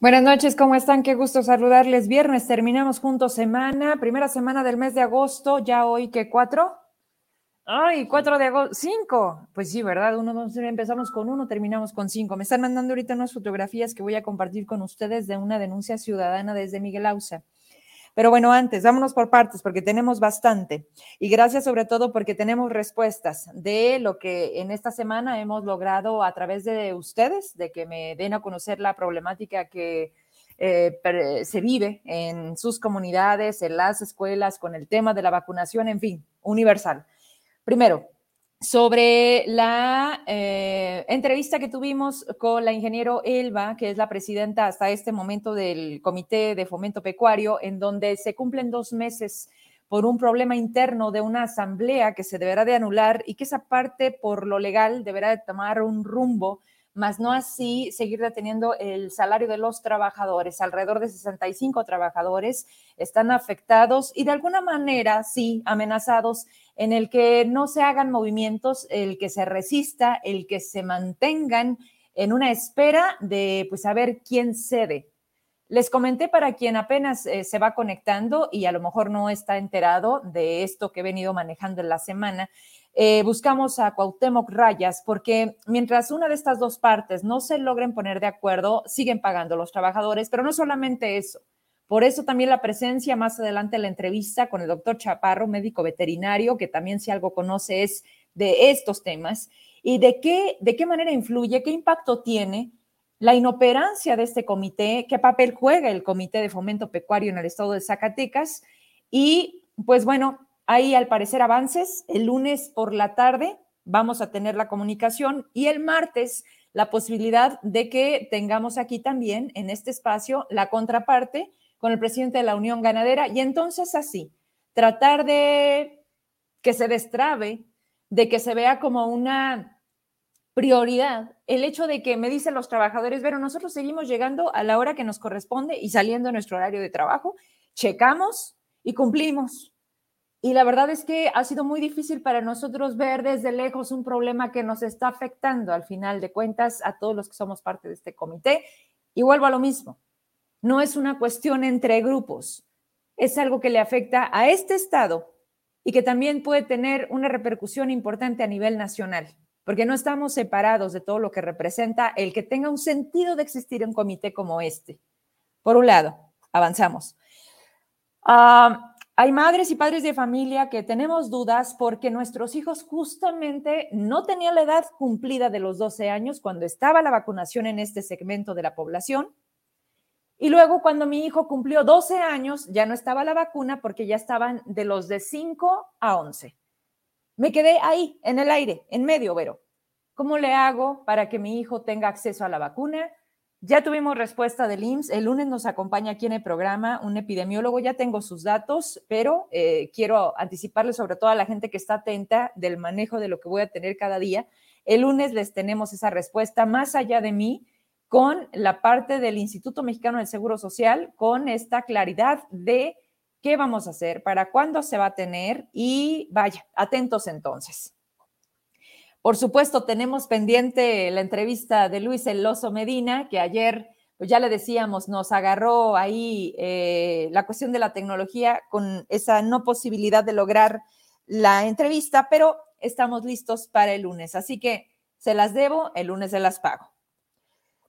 Buenas noches, ¿cómo están? Qué gusto saludarles. Viernes terminamos juntos semana, primera semana del mes de agosto, ya hoy que cuatro. Ay, cuatro de agosto, cinco. Pues sí, ¿verdad? Uno, dos, empezamos con uno, terminamos con cinco. Me están mandando ahorita unas fotografías que voy a compartir con ustedes de una denuncia ciudadana desde Miguel Ausa. Pero bueno, antes, vámonos por partes porque tenemos bastante. Y gracias sobre todo porque tenemos respuestas de lo que en esta semana hemos logrado a través de ustedes, de que me den a conocer la problemática que eh, se vive en sus comunidades, en las escuelas, con el tema de la vacunación, en fin, universal. Primero, sobre la eh, entrevista que tuvimos con la ingeniero Elba, que es la presidenta hasta este momento del Comité de Fomento Pecuario, en donde se cumplen dos meses por un problema interno de una asamblea que se deberá de anular y que esa parte por lo legal deberá de tomar un rumbo más no así seguir deteniendo el salario de los trabajadores. Alrededor de 65 trabajadores están afectados y de alguna manera, sí, amenazados en el que no se hagan movimientos, el que se resista, el que se mantengan en una espera de pues saber quién cede. Les comenté para quien apenas eh, se va conectando y a lo mejor no está enterado de esto que he venido manejando en la semana, eh, buscamos a Cuauhtémoc Rayas, porque mientras una de estas dos partes no se logren poner de acuerdo, siguen pagando los trabajadores, pero no solamente eso. Por eso también la presencia más adelante en la entrevista con el doctor Chaparro, médico veterinario, que también si algo conoce es de estos temas, y de qué, de qué manera influye, qué impacto tiene la inoperancia de este comité, qué papel juega el Comité de Fomento Pecuario en el estado de Zacatecas. Y pues bueno, hay al parecer avances. El lunes por la tarde vamos a tener la comunicación y el martes la posibilidad de que tengamos aquí también en este espacio la contraparte con el presidente de la Unión Ganadera y entonces así tratar de que se destrabe, de que se vea como una prioridad el hecho de que me dicen los trabajadores, pero nosotros seguimos llegando a la hora que nos corresponde y saliendo de nuestro horario de trabajo, checamos y cumplimos. Y la verdad es que ha sido muy difícil para nosotros ver desde lejos un problema que nos está afectando al final de cuentas a todos los que somos parte de este comité. Y vuelvo a lo mismo, no es una cuestión entre grupos, es algo que le afecta a este Estado y que también puede tener una repercusión importante a nivel nacional, porque no estamos separados de todo lo que representa el que tenga un sentido de existir un comité como este. Por un lado, avanzamos. Ah, hay madres y padres de familia que tenemos dudas porque nuestros hijos justamente no tenían la edad cumplida de los 12 años cuando estaba la vacunación en este segmento de la población. Y luego cuando mi hijo cumplió 12 años, ya no estaba la vacuna porque ya estaban de los de 5 a 11. Me quedé ahí, en el aire, en medio, Vero. ¿Cómo le hago para que mi hijo tenga acceso a la vacuna? Ya tuvimos respuesta del IMSS. El lunes nos acompaña aquí en el programa un epidemiólogo. Ya tengo sus datos, pero eh, quiero anticiparle sobre todo a la gente que está atenta del manejo de lo que voy a tener cada día. El lunes les tenemos esa respuesta más allá de mí con la parte del Instituto Mexicano del Seguro Social, con esta claridad de qué vamos a hacer, para cuándo se va a tener y vaya, atentos entonces. Por supuesto, tenemos pendiente la entrevista de Luis Eloso Medina, que ayer, pues ya le decíamos, nos agarró ahí eh, la cuestión de la tecnología con esa no posibilidad de lograr la entrevista, pero estamos listos para el lunes. Así que se las debo, el lunes se las pago.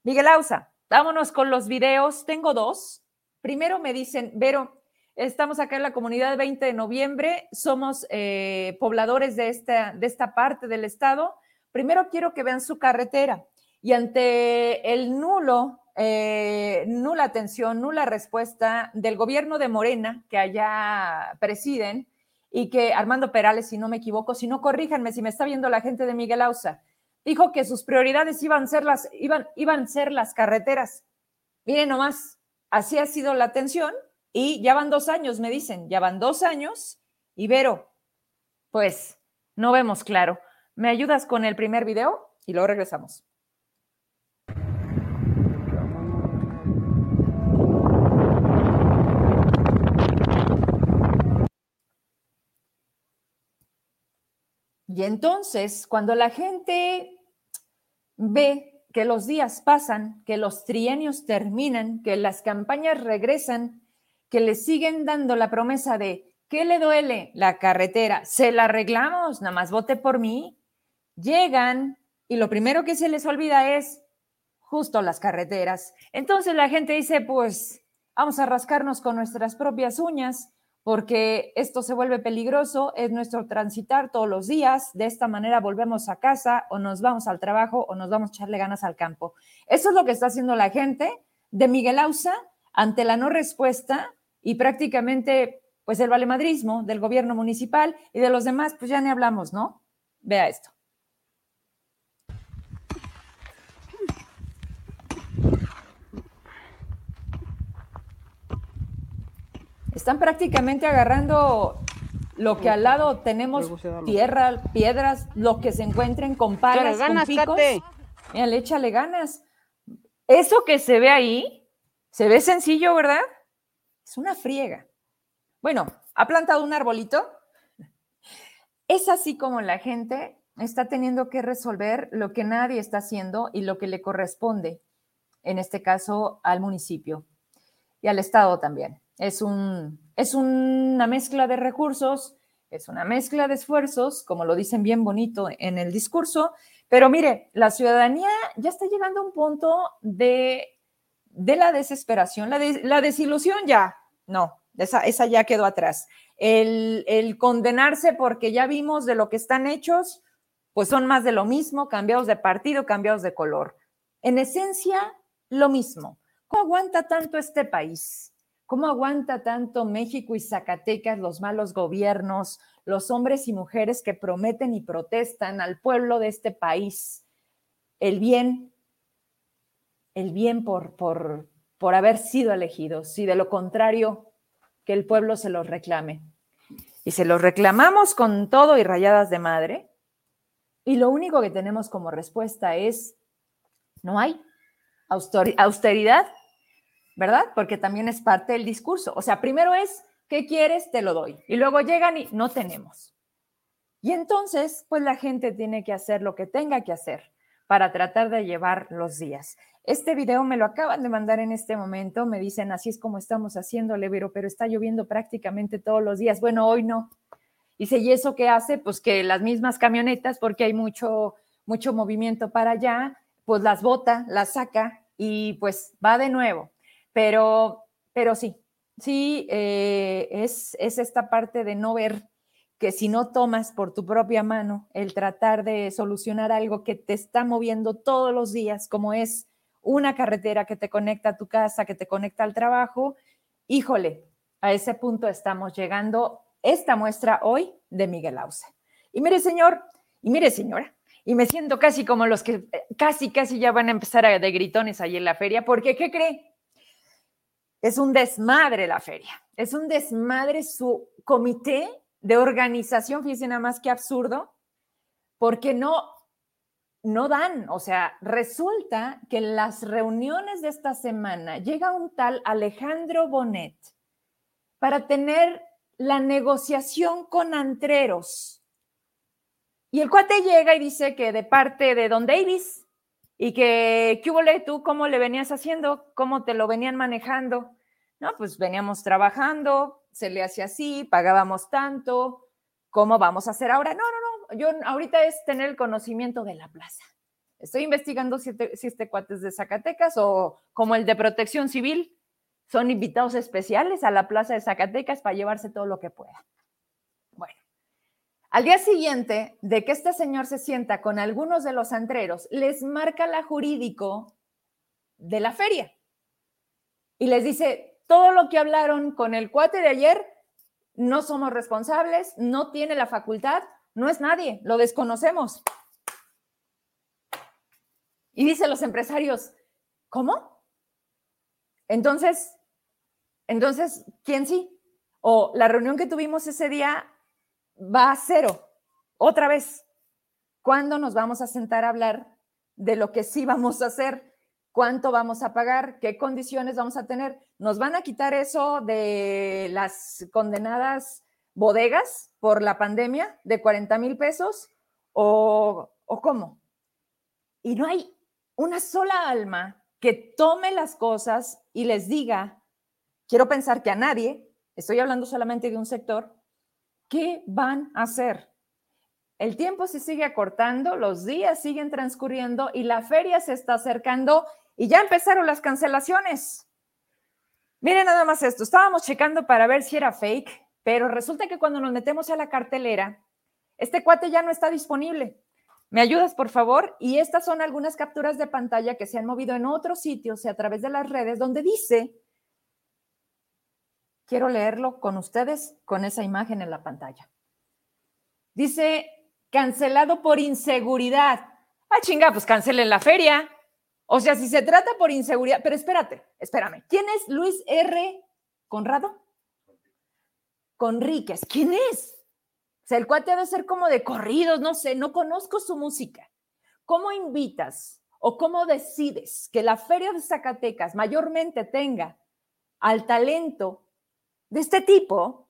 Miguel Ausa, vámonos con los videos. Tengo dos. Primero me dicen, Vero, Estamos acá en la comunidad 20 de noviembre, somos eh, pobladores de esta, de esta parte del estado. Primero quiero que vean su carretera y ante el nulo, eh, nula atención, nula respuesta del gobierno de Morena que allá presiden y que Armando Perales, si no me equivoco, si no corríjanme, si me está viendo la gente de Miguel Ausa, dijo que sus prioridades iban ser las, iban, iban a ser las carreteras. Miren nomás, así ha sido la atención y ya van dos años, me dicen, ya van dos años. Y Vero, pues no vemos claro. ¿Me ayudas con el primer video? Y luego regresamos. Y entonces, cuando la gente ve que los días pasan, que los trienios terminan, que las campañas regresan, que le siguen dando la promesa de ¿qué le duele? La carretera, se la arreglamos, nada más vote por mí. Llegan y lo primero que se les olvida es justo las carreteras. Entonces la gente dice, pues vamos a rascarnos con nuestras propias uñas porque esto se vuelve peligroso, es nuestro transitar todos los días, de esta manera volvemos a casa o nos vamos al trabajo o nos vamos a echarle ganas al campo. Eso es lo que está haciendo la gente de Miguel Ausa ante la no respuesta y prácticamente pues el valemadrismo del gobierno municipal y de los demás, pues ya ni hablamos, ¿no? Vea esto. Están prácticamente agarrando lo que al lado tenemos tierra, piedras, lo que se encuentren con palas, con picos. Mira, échale ganas. Eso que se ve ahí, se ve sencillo, ¿verdad? Es una friega. Bueno, ha plantado un arbolito. Es así como la gente está teniendo que resolver lo que nadie está haciendo y lo que le corresponde, en este caso al municipio y al Estado también. Es, un, es una mezcla de recursos, es una mezcla de esfuerzos, como lo dicen bien bonito en el discurso, pero mire, la ciudadanía ya está llegando a un punto de, de la desesperación, la, la, desilusión ya, no, esa, ya quedó atrás. El, el, condenarse porque ya vimos de lo que están hechos, pues son más de lo mismo, cambiados de partido, cambiados de color. En esencia, lo mismo. ¿Cómo aguanta tanto este país? ¿Cómo aguanta tanto México y Zacatecas los malos gobiernos, los hombres y mujeres que prometen y protestan al pueblo de este país el bien, el bien por, por, por haber sido elegidos, y de lo contrario, que el pueblo se los reclame? Y se los reclamamos con todo y rayadas de madre, y lo único que tenemos como respuesta es, no hay austeridad ¿verdad? Porque también es parte del discurso. O sea, primero es, ¿qué quieres? Te lo doy. Y luego llegan y no tenemos. Y entonces, pues la gente tiene que hacer lo que tenga que hacer para tratar de llevar los días. Este video me lo acaban de mandar en este momento, me dicen, así es como estamos haciéndole, pero, pero está lloviendo prácticamente todos los días. Bueno, hoy no. Dice, ¿y eso qué hace? Pues que las mismas camionetas, porque hay mucho, mucho movimiento para allá, pues las bota, las saca y pues va de nuevo. Pero, pero sí, sí, eh, es, es esta parte de no ver que si no tomas por tu propia mano el tratar de solucionar algo que te está moviendo todos los días, como es una carretera que te conecta a tu casa, que te conecta al trabajo, híjole, a ese punto estamos llegando esta muestra hoy de Miguel Ausa. Y mire, señor, y mire, señora, y me siento casi como los que eh, casi, casi ya van a empezar a de gritones ahí en la feria, porque ¿qué cree? Es un desmadre la feria, es un desmadre su comité de organización, fíjense nada más que absurdo, porque no, no dan, o sea, resulta que en las reuniones de esta semana llega un tal Alejandro Bonet para tener la negociación con antreros. Y el cuate llega y dice que de parte de Don Davis, y que, ¿qué hubo tú? ¿Cómo le venías haciendo? ¿Cómo te lo venían manejando? No, pues veníamos trabajando, se le hacía así, pagábamos tanto, ¿cómo vamos a hacer ahora? No, no, no, yo ahorita es tener el conocimiento de la plaza. Estoy investigando si este, si cuate de Zacatecas o como el de protección civil, son invitados especiales a la plaza de Zacatecas para llevarse todo lo que pueda. Bueno, al día siguiente de que este señor se sienta con algunos de los antreros, les marca la jurídico de la feria y les dice, todo lo que hablaron con el cuate de ayer, no somos responsables, no tiene la facultad, no es nadie, lo desconocemos. Y dicen los empresarios, ¿cómo? Entonces, entonces, ¿quién sí? O la reunión que tuvimos ese día va a cero. Otra vez, ¿cuándo nos vamos a sentar a hablar de lo que sí vamos a hacer? ¿Cuánto vamos a pagar? ¿Qué condiciones vamos a tener? ¿Nos van a quitar eso de las condenadas bodegas por la pandemia de 40 mil pesos? ¿O, ¿O cómo? Y no hay una sola alma que tome las cosas y les diga, quiero pensar que a nadie, estoy hablando solamente de un sector, ¿qué van a hacer? El tiempo se sigue acortando, los días siguen transcurriendo y la feria se está acercando y ya empezaron las cancelaciones. Miren nada más esto, estábamos checando para ver si era fake, pero resulta que cuando nos metemos a la cartelera, este cuate ya no está disponible. ¿Me ayudas, por favor? Y estas son algunas capturas de pantalla que se han movido en otros sitios y a través de las redes donde dice, quiero leerlo con ustedes con esa imagen en la pantalla. Dice, cancelado por inseguridad. Ah, chinga, pues cancelen la feria. O sea, si se trata por inseguridad, pero espérate, espérame. ¿Quién es Luis R. Conrado? Conríquez. ¿Quién es? sea, el cuate debe ser como de corridos, no sé, no conozco su música. ¿Cómo invitas o cómo decides que la Feria de Zacatecas mayormente tenga al talento de este tipo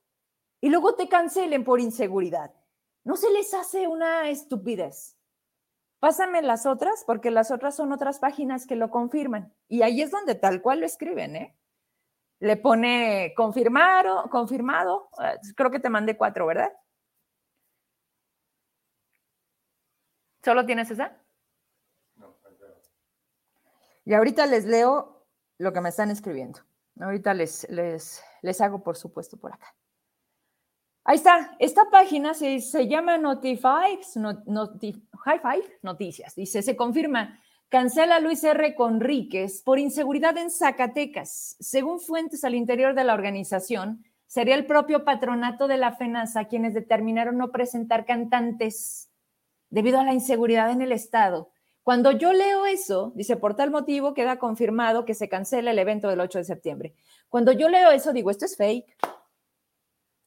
y luego te cancelen por inseguridad? ¿No se les hace una estupidez? Pásame las otras, porque las otras son otras páginas que lo confirman. Y ahí es donde tal cual lo escriben, ¿eh? Le pone confirmado, confirmado. Eh, creo que te mandé cuatro, ¿verdad? ¿Solo tienes esa? No, Y ahorita les leo lo que me están escribiendo. Ahorita les, les, les hago, por supuesto, por acá. Ahí está. Esta página se, se llama Notify, Five Noticias. Dice, se confirma, cancela Luis R. Conríquez por inseguridad en Zacatecas. Según fuentes al interior de la organización, sería el propio patronato de la FENASA quienes determinaron no presentar cantantes debido a la inseguridad en el Estado. Cuando yo leo eso, dice, por tal motivo queda confirmado que se cancela el evento del 8 de septiembre. Cuando yo leo eso, digo, esto es fake.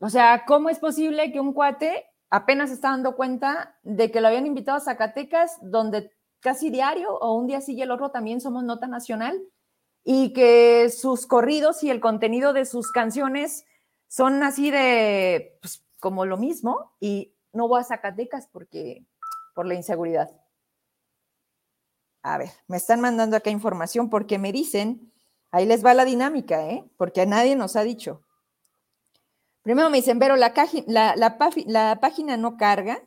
O sea, ¿cómo es posible que un cuate apenas está dando cuenta de que lo habían invitado a Zacatecas, donde casi diario o un día sí y el otro también somos nota nacional, y que sus corridos y el contenido de sus canciones son así de, pues, como lo mismo, y no voy a Zacatecas porque por la inseguridad. A ver, me están mandando acá información porque me dicen, ahí les va la dinámica, ¿eh? porque a nadie nos ha dicho. Primero me dicen, pero la, la, la página no carga,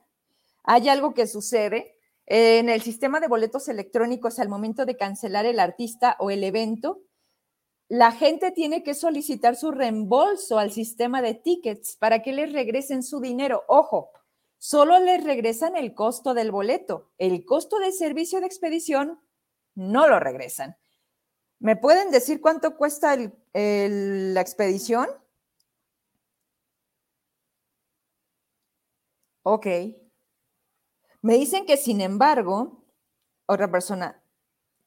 hay algo que sucede. En el sistema de boletos electrónicos, al momento de cancelar el artista o el evento, la gente tiene que solicitar su reembolso al sistema de tickets para que les regresen su dinero. Ojo, solo les regresan el costo del boleto. El costo del servicio de expedición no lo regresan. ¿Me pueden decir cuánto cuesta la expedición? Ok. Me dicen que, sin embargo, otra persona,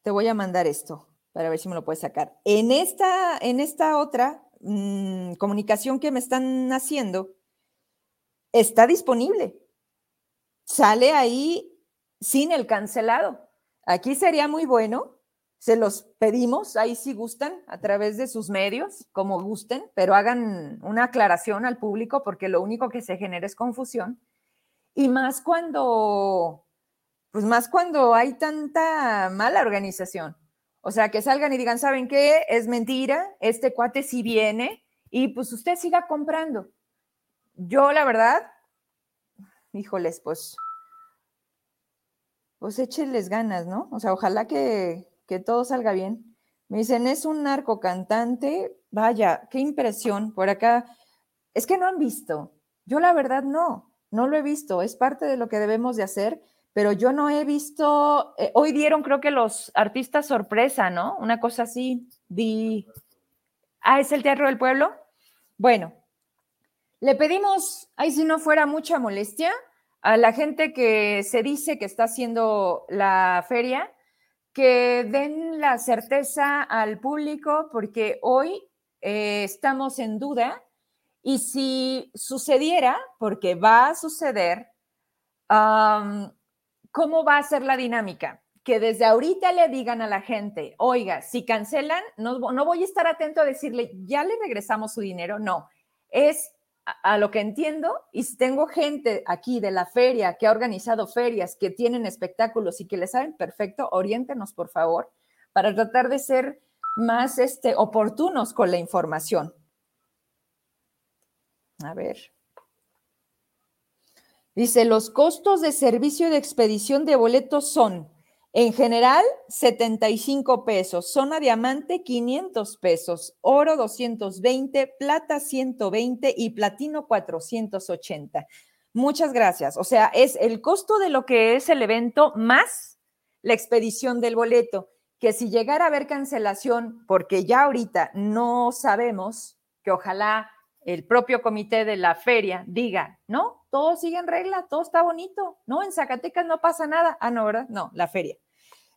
te voy a mandar esto para ver si me lo puedes sacar. En esta, en esta otra mm, comunicación que me están haciendo, está disponible sale ahí sin el cancelado. Aquí sería muy bueno, se los pedimos, ahí si gustan, a través de sus medios, como gusten, pero hagan una aclaración al público porque lo único que se genera es confusión. Y más cuando, pues más cuando hay tanta mala organización. O sea, que salgan y digan, ¿saben qué? Es mentira, este cuate sí viene y pues usted siga comprando. Yo, la verdad, híjoles, pues, pues échenles ganas, ¿no? O sea, ojalá que, que todo salga bien. Me dicen, es un narco cantante. Vaya, qué impresión. Por acá, es que no han visto. Yo la verdad no, no lo he visto. Es parte de lo que debemos de hacer, pero yo no he visto. Eh, hoy dieron, creo que los artistas sorpresa, ¿no? Una cosa así. Vi. Ah, es el Teatro del Pueblo. Bueno, le pedimos, ahí si no fuera mucha molestia, a la gente que se dice que está haciendo la feria, que den la certeza al público, porque hoy eh, estamos en duda y si sucediera, porque va a suceder, ¿cómo va a ser la dinámica? Que desde ahorita le digan a la gente, oiga, si cancelan, no, no voy a estar atento a decirle, ya le regresamos su dinero, no, es a, lo que entiendo, y si tengo gente aquí de la feria que ha organizado ferias, que tienen espectáculos y que le saben perfecto, oriéntenos, por favor, para tratar de ser más este, oportunos con la información. A ver. Dice, los costos de servicio de expedición de boletos son, en general, 75 pesos, zona diamante 500 pesos, oro 220, plata 120 y platino 480. Muchas gracias. O sea, es el costo de lo que es el evento más la expedición del boleto, que si llegara a haber cancelación, porque ya ahorita no sabemos, que ojalá el propio comité de la feria diga, no, todo sigue en regla, todo está bonito, no, en Zacatecas no pasa nada. Ah, no, ¿verdad? No, la feria.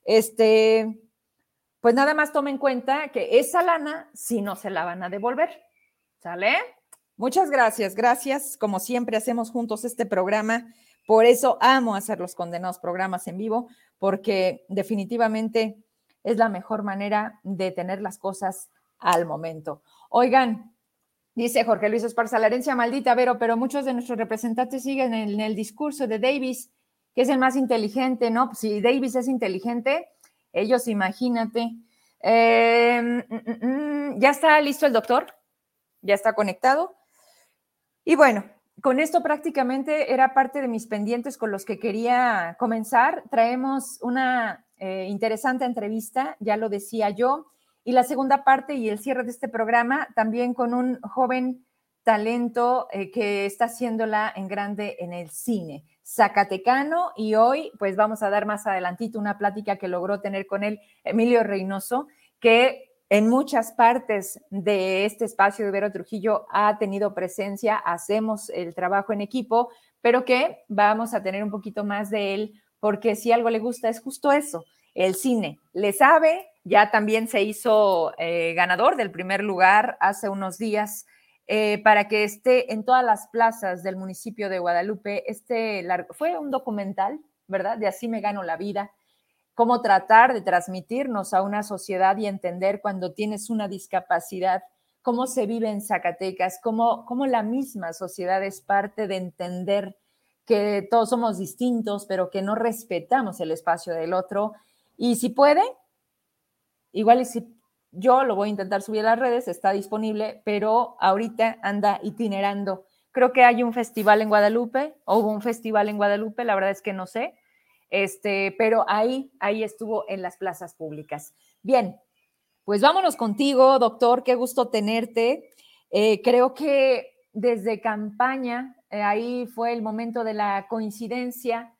Este, pues nada más tome en cuenta que esa lana sí no se la van a devolver. ¿Sale? Muchas gracias, gracias. Como siempre hacemos juntos este programa. Por eso amo hacer los condenados programas en vivo, porque definitivamente es la mejor manera de tener las cosas al momento. Oigan, Dice Jorge Luis Esparza, la herencia maldita, Vero, pero muchos de nuestros representantes siguen en el, discurso de Davis, que es el más inteligente, ¿no? Pues si Davis es inteligente, ellos imagínate. Em, mm, mm, mm, ya está listo el doctor, ya está conectado. Y bueno, con esto prácticamente era parte de mis pendientes con los que quería comenzar. Traemos una eh, interesante entrevista, ya lo decía yo y la segunda parte y el cierre de este programa también con un joven talento eh, que está haciéndola en grande en el cine, Zacatecano, y hoy pues vamos a dar más adelantito una plática que logró tener con él Emilio Reynoso, que en muchas partes de este espacio de Vero Trujillo ha tenido presencia, hacemos el trabajo en equipo, pero que vamos a tener un poquito más de él, porque si algo le gusta es justo eso, el cine. Le sabe, ya también se hizo eh, ganador del primer lugar hace unos días eh, para que esté en todas las plazas del municipio de Guadalupe. Este fue un documental, ¿verdad? De así me gano la vida. Cómo tratar de transmitirnos a una sociedad y entender cuando tienes una discapacidad, cómo se vive en Zacatecas, cómo, cómo la misma sociedad es parte de entender que todos somos distintos, pero que no respetamos el espacio del otro. Y si puede, Igual y si yo lo voy a intentar subir a las redes, está disponible, pero ahorita anda itinerando. Creo que hay un festival en Guadalupe, o hubo un festival en Guadalupe, la verdad es que no sé, este, pero ahí, ahí estuvo en las plazas públicas. Bien, pues vámonos contigo, doctor, qué gusto tenerte. Eh, creo que desde campaña, eh, ahí fue el momento de la coincidencia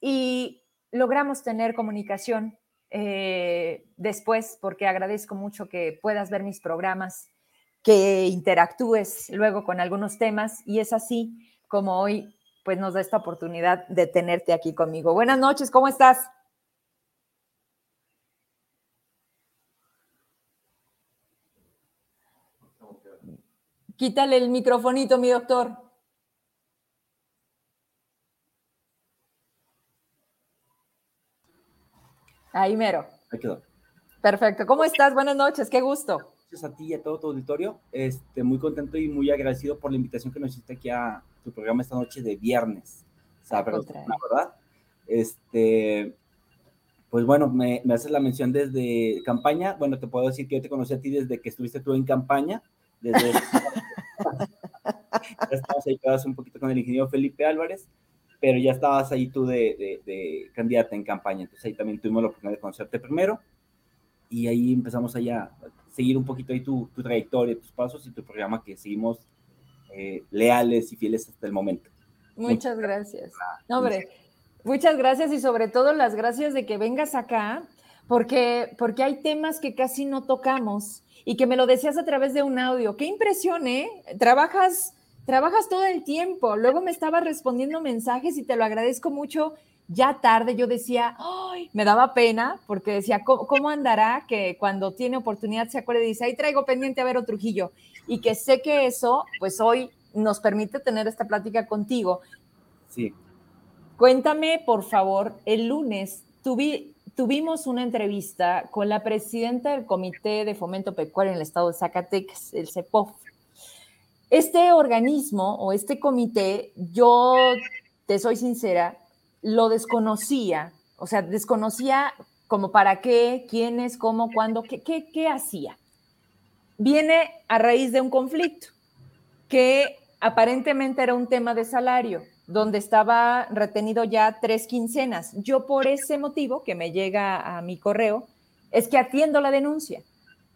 y logramos tener comunicación eh, después, porque agradezco mucho que puedas ver mis programas, que interactúes luego con algunos temas y es así como hoy pues nos da esta oportunidad de tenerte aquí conmigo. Buenas noches, ¿cómo estás? Quítale el microfonito, mi doctor. Ahí mero. Ahí quedó. Perfecto. ¿Cómo estás? Buenas noches, qué gusto. Gracias a ti y a todo tu auditorio. Este, muy contento y muy agradecido por la invitación que nos hiciste aquí a tu programa esta noche de viernes. ¿Sabes? La verdad. Este, pues bueno, me, me, haces la mención desde campaña. Bueno, te puedo decir que yo te conocí a ti desde que estuviste tú en campaña. Desde. ya estabas ahí un poquito con el ingeniero Felipe Álvarez pero ya estabas ahí tú de, de, candidata en campaña, entonces ahí también tuvimos la oportunidad de conocerte primero y ahí empezamos allá a seguir un poquito ahí tu, tu trayectoria, tus pasos y tu programa que seguimos eh, leales y fieles hasta el momento. Muchas gracias. No, hombre, muchas gracias y sobre todo las gracias de que vengas acá, porque, porque hay temas que casi no tocamos y que me lo decías a través de un audio. Qué impresión, ¿eh? Trabajas trabajas todo el tiempo. Luego me estaba respondiendo mensajes y te lo agradezco mucho. Ya tarde yo decía, ay, me daba pena porque decía, ¿cómo, andará que cuando tiene oportunidad se acuerde y dice, ahí traigo pendiente a ver Trujillo? Y que sé que eso, pues hoy nos permite tener esta plática contigo. Sí. Cuéntame, por favor, el lunes tuvimos una entrevista con la presidenta del Comité de Fomento Pecuario en el estado de Zacatecas, el CEPOF Este organismo o este comité, yo te soy sincera, lo desconocía, o sea, desconocía como para qué, quiénes, cómo, cuándo, qué, qué, qué hacía. Viene a raíz de un conflicto que aparentemente era un tema de salario, donde estaba retenido ya tres quincenas. Yo por ese motivo que me llega a mi correo, es que atiendo la denuncia.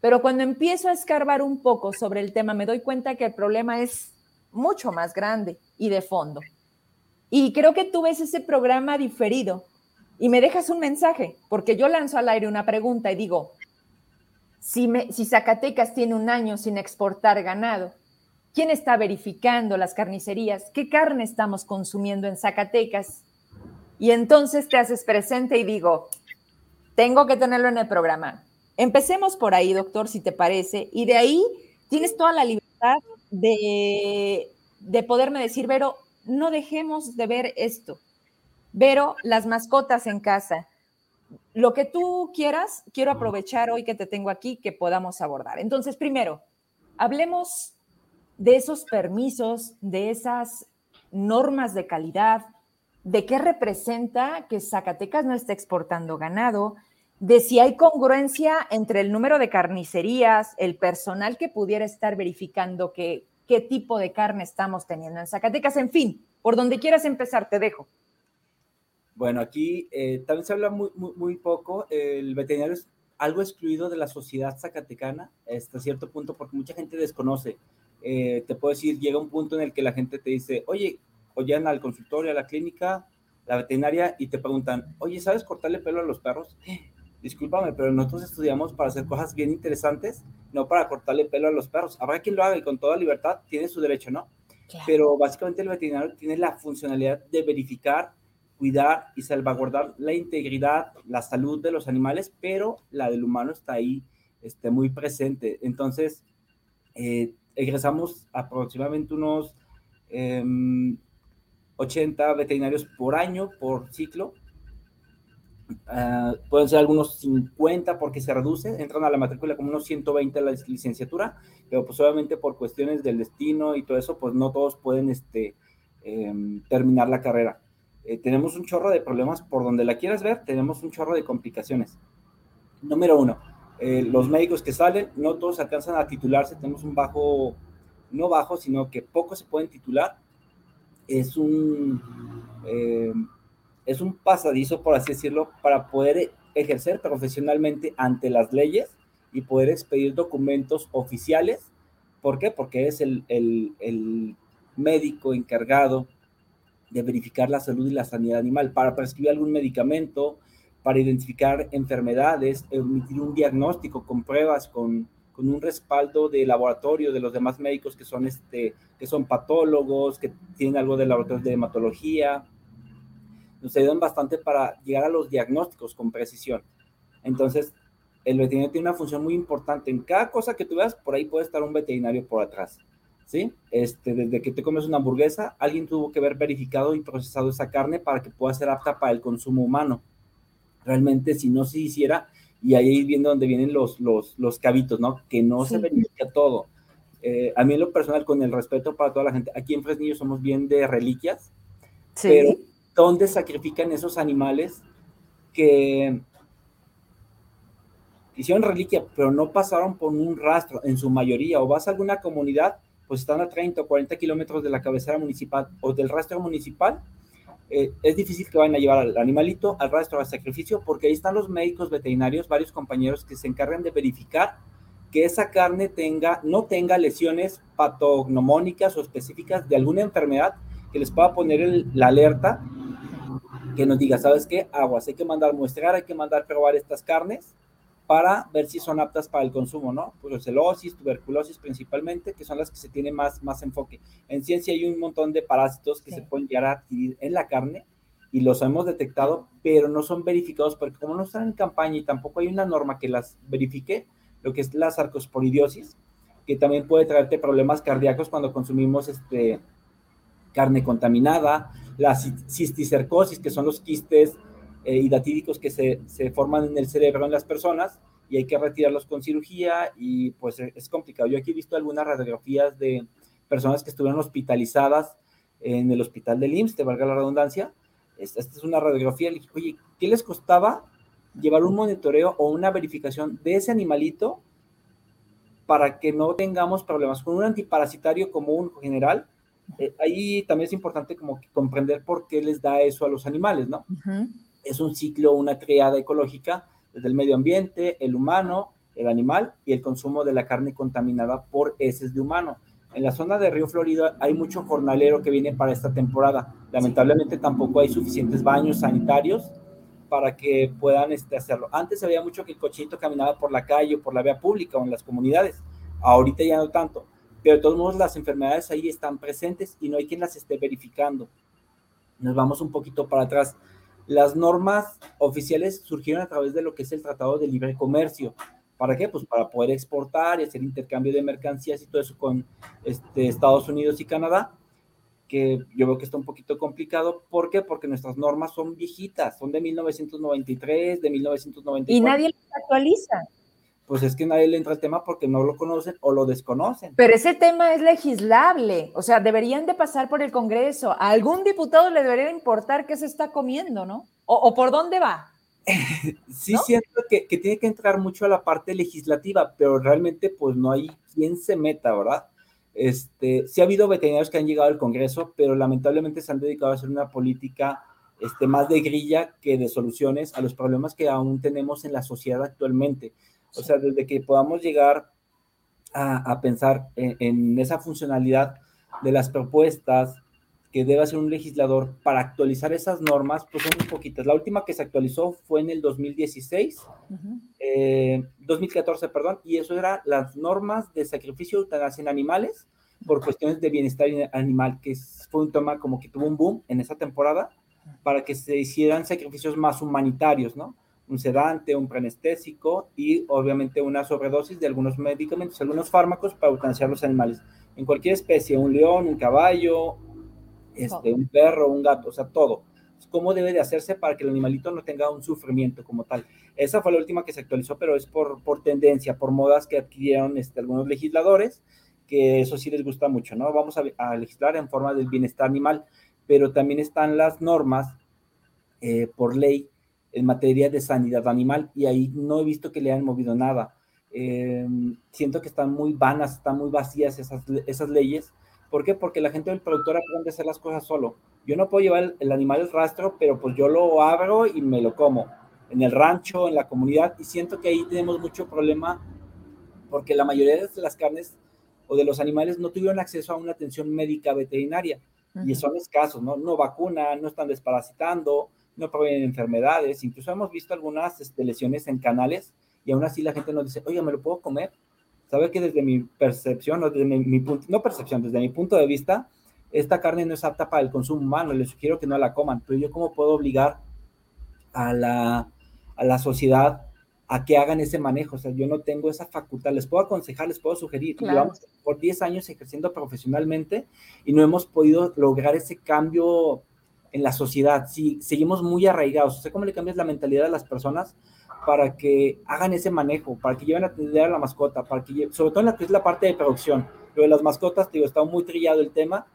Pero cuando empiezo a escarbar un poco sobre el tema, me doy cuenta que el problema es mucho más grande y de fondo. Y creo que tú ves ese programa diferido y me dejas un mensaje, porque yo lanzo al aire una pregunta y digo, si, si Zacatecas tiene un año sin exportar ganado, ¿quién está verificando las carnicerías? ¿Qué carne estamos consumiendo en Zacatecas? Y entonces te haces presente y digo, tengo que tenerlo en el programa. Empecemos por ahí, doctor, si te parece, y de ahí tienes toda la libertad de, de poderme decir, Vero, no dejemos de ver esto. Vero, las mascotas en casa. Lo que tú quieras, quiero aprovechar hoy que te tengo aquí que podamos abordar. Entonces, primero, hablemos de esos permisos, de esas normas de calidad, de qué representa que Zacatecas no esté exportando ganado, de si hay congruencia entre el número de carnicerías, el personal que pudiera estar verificando qué tipo de carne estamos teniendo en Zacatecas, en fin, por donde quieras empezar, te dejo. Bueno, aquí eh, también se habla muy, muy, poco, el veterinario es algo excluido de la sociedad zacatecana hasta cierto punto porque mucha gente desconoce. Eh, te puedo decir, llega un punto en el que la gente te dice, oye, o llegan al consultorio, a la clínica, la veterinaria, y te preguntan, oye, ¿sabes cortarle pelo a los perros? Discúlpame, pero nosotros estudiamos para hacer cosas bien interesantes, no para cortarle pelo a los perros. Habrá quien lo haga y con toda libertad tiene su derecho, ¿no? Pero básicamente el veterinario tiene la funcionalidad de verificar, cuidar y salvaguardar la integridad, la salud de los animales, pero la del humano está ahí este, muy presente. Entonces, eh, egresamos aproximadamente unos 80 em, veterinarios por año, por ciclo. Ah, pueden ser algunos 50 porque se reduce, entran a la matrícula como unos 120 a la licenciatura, pero pues obviamente por cuestiones del destino y todo eso, pues no todos pueden este, em, terminar la carrera. Eh, tenemos un chorro de problemas por donde la quieras ver, tenemos un chorro de complicaciones. Número uno, eh, los médicos que salen, no todos alcanzan a titularse, tenemos un bajo, no bajo, sino que pocos se pueden titular. Es un, eh, es un pasadizo, por así decirlo, para poder ejercer profesionalmente ante las leyes y poder expedir documentos oficiales. ¿Por qué? Porque es el, el, el médico encargado de verificar la salud y la sanidad animal para prescribir algún medicamento, para identificar enfermedades, emitir un diagnóstico con pruebas, con, con un respaldo de laboratorio de los demás médicos que son, este, que son patólogos, que tienen algo de laboratorio de hematología. Nos ayudan bastante para llegar a los diagnósticos con precisión. Entonces, el veterinario tiene una función muy importante. En cada cosa que tú veas, por ahí puede estar un veterinario por atrás. ¿Sí? Este, desde que te comes una hamburguesa, alguien tuvo que haber verificado y procesado esa carne para que pueda ser apta para el consumo humano realmente si no se hiciera, y ahí viendo dónde vienen los, los, los cabitos, ¿no? Que no se verifica todo. Eh, a mí en lo personal, con el respeto para toda la gente, aquí en Fresnillo somos bien de reliquias, pero ¿dónde sacrifican esos animales que hicieron reliquia, pero no pasaron por un rastro en su mayoría? O vas a alguna comunidad, pues están a 30 o 40 kilómetros de la cabecera municipal o del rastro municipal eh, es difícil que vayan a llevar al animalito al rastro al sacrificio porque ahí están los médicos veterinarios, varios compañeros que se encargan de verificar que esa carne tenga, no tenga lesiones patognomónicas o específicas de alguna enfermedad que les pueda poner la alerta, que nos diga, ¿sabes qué? Aguas, hay que mandar muestrear, hay que mandar probar estas carnes para ver si son aptas para el consumo, ¿no? Brucelosis, tuberculosis principalmente, que son las que se tiene más, más enfoque. En ciencia hay un montón de parásitos que se pueden llegar a adquirir en la carne y los hemos detectado, pero no son verificados porque como no están en campaña y tampoco hay una norma que las verifique, lo que es la sarcosporidiosis, que también puede traerte problemas cardíacos cuando consumimos este, carne contaminada, la cisticercosis, que son los quistes eh, que se, se, forman en el cerebro en las personas y hay que retirarlos con cirugía y pues e, es complicado. Yo aquí he visto algunas radiografías de personas que estuvieron hospitalizadas en el hospital del IMSS, te valga la redundancia. Esta, es una radiografía. Le dije, oye, ¿qué les costaba llevar un monitoreo o una verificación de ese animalito para que no tengamos problemas con un antiparasitario común general? Eh, ahí también es importante como comprender por qué les da eso a los animales, ¿no? Es un ciclo, una triada ecológica desde el medio ambiente, el humano, el animal y el consumo de la carne contaminada por heces de humano. En la zona de Río Florida hay mucho jornalero que viene para esta temporada. Lamentablemente tampoco hay suficientes baños sanitarios para que puedan este, hacerlo. Antes había mucho que el cochito caminaba por la calle o por la vía pública o en las comunidades. Ahorita ya no tanto. Pero de todos modos las enfermedades ahí están presentes y no hay quien las esté verificando. Nos vamos un poquito para atrás. Las normas oficiales surgieron a través de lo que es el Tratado de Libre Comercio. ¿Para qué? Pues para poder exportar y hacer intercambio de mercancías y todo eso con este, Estados Unidos y Canadá, que yo veo que está un poquito complicado. ¿Por qué? Porque nuestras normas son viejitas, son de 1993, de 1994. Y nadie las actualiza. Pues es que nadie le entra al tema porque no lo conocen o lo desconocen. Pero ese tema es legislable, o sea, deberían de pasar por el Congreso. A algún diputado le debería importar qué se está comiendo, ¿no? o por dónde va. sí siento que, tiene que entrar mucho a la parte legislativa, pero realmente pues no hay quien se meta, ¿verdad? Este, sí ha habido veterinarios que han llegado al Congreso, pero lamentablemente se han dedicado a hacer una política este, más de grilla que de soluciones a los problemas que aún tenemos en la sociedad actualmente. O sea, desde que podamos llegar a, pensar en, esa funcionalidad de las propuestas, que debe hacer un legislador para actualizar esas normas, pues son muy poquitas. La última que se actualizó fue en el 2016, 2014, eh, perdón, y eso era las normas de sacrificio de eutanasia en animales por cuestiones de bienestar animal, que fue un tema como que tuvo un boom en esa temporada para que se hicieran sacrificios más humanitarios, ¿no? Un sedante, un preanestésico y obviamente una sobredosis de algunos medicamentos, algunos fármacos para eutanasiar los animales. En cualquier especie, un león, un caballo, este, un perro, un gato, o sea, todo. ¿Cómo debe de hacerse para que el animalito no tenga un sufrimiento como tal? Esa fue la última que se actualizó, pero es por, por tendencia, por modas que adquirieron este, algunos legisladores, que eso sí les gusta mucho, ¿no? Vamos a, legislar en forma del bienestar animal, pero también están las normas eh, por ley en materia de sanidad animal y ahí no he visto que le hayan movido nada. Eh, siento que están muy vanas, están muy vacías esas, esas leyes ¿Por qué? Porque la gente del productor aprende a hacer las cosas solo. Yo no puedo llevar el, animal al rastro, pero pues yo lo abro y me lo como en el rancho, en la comunidad, y siento que ahí tenemos mucho problema porque la mayoría de las carnes o de los animales no tuvieron acceso a una atención médica veterinaria y son escasos, ¿no? No vacunan, no están desparasitando, no provienen enfermedades, incluso hemos visto algunas este, lesiones en canales y aún así la gente nos dice, oye, ¿me lo puedo comer? saber que desde mi percepción, o desde mi, punto, no percepción, desde mi punto de vista, esta carne no es apta para el consumo humano, les sugiero que no la coman, pero yo cómo puedo obligar a la, a la sociedad a que hagan ese manejo, o sea, yo no tengo esa facultad, les puedo aconsejar, les puedo sugerir, llevamos por 10 años ejerciendo profesionalmente y no hemos podido lograr ese cambio en la sociedad, si seguimos muy arraigados, o sea, ¿cómo le cambias la mentalidad a las personas para que hagan ese manejo, para que lleven a atender a la mascota, para que sobre todo en la que es la parte de producción. Lo de las mascotas, digo, está muy trillado el tema,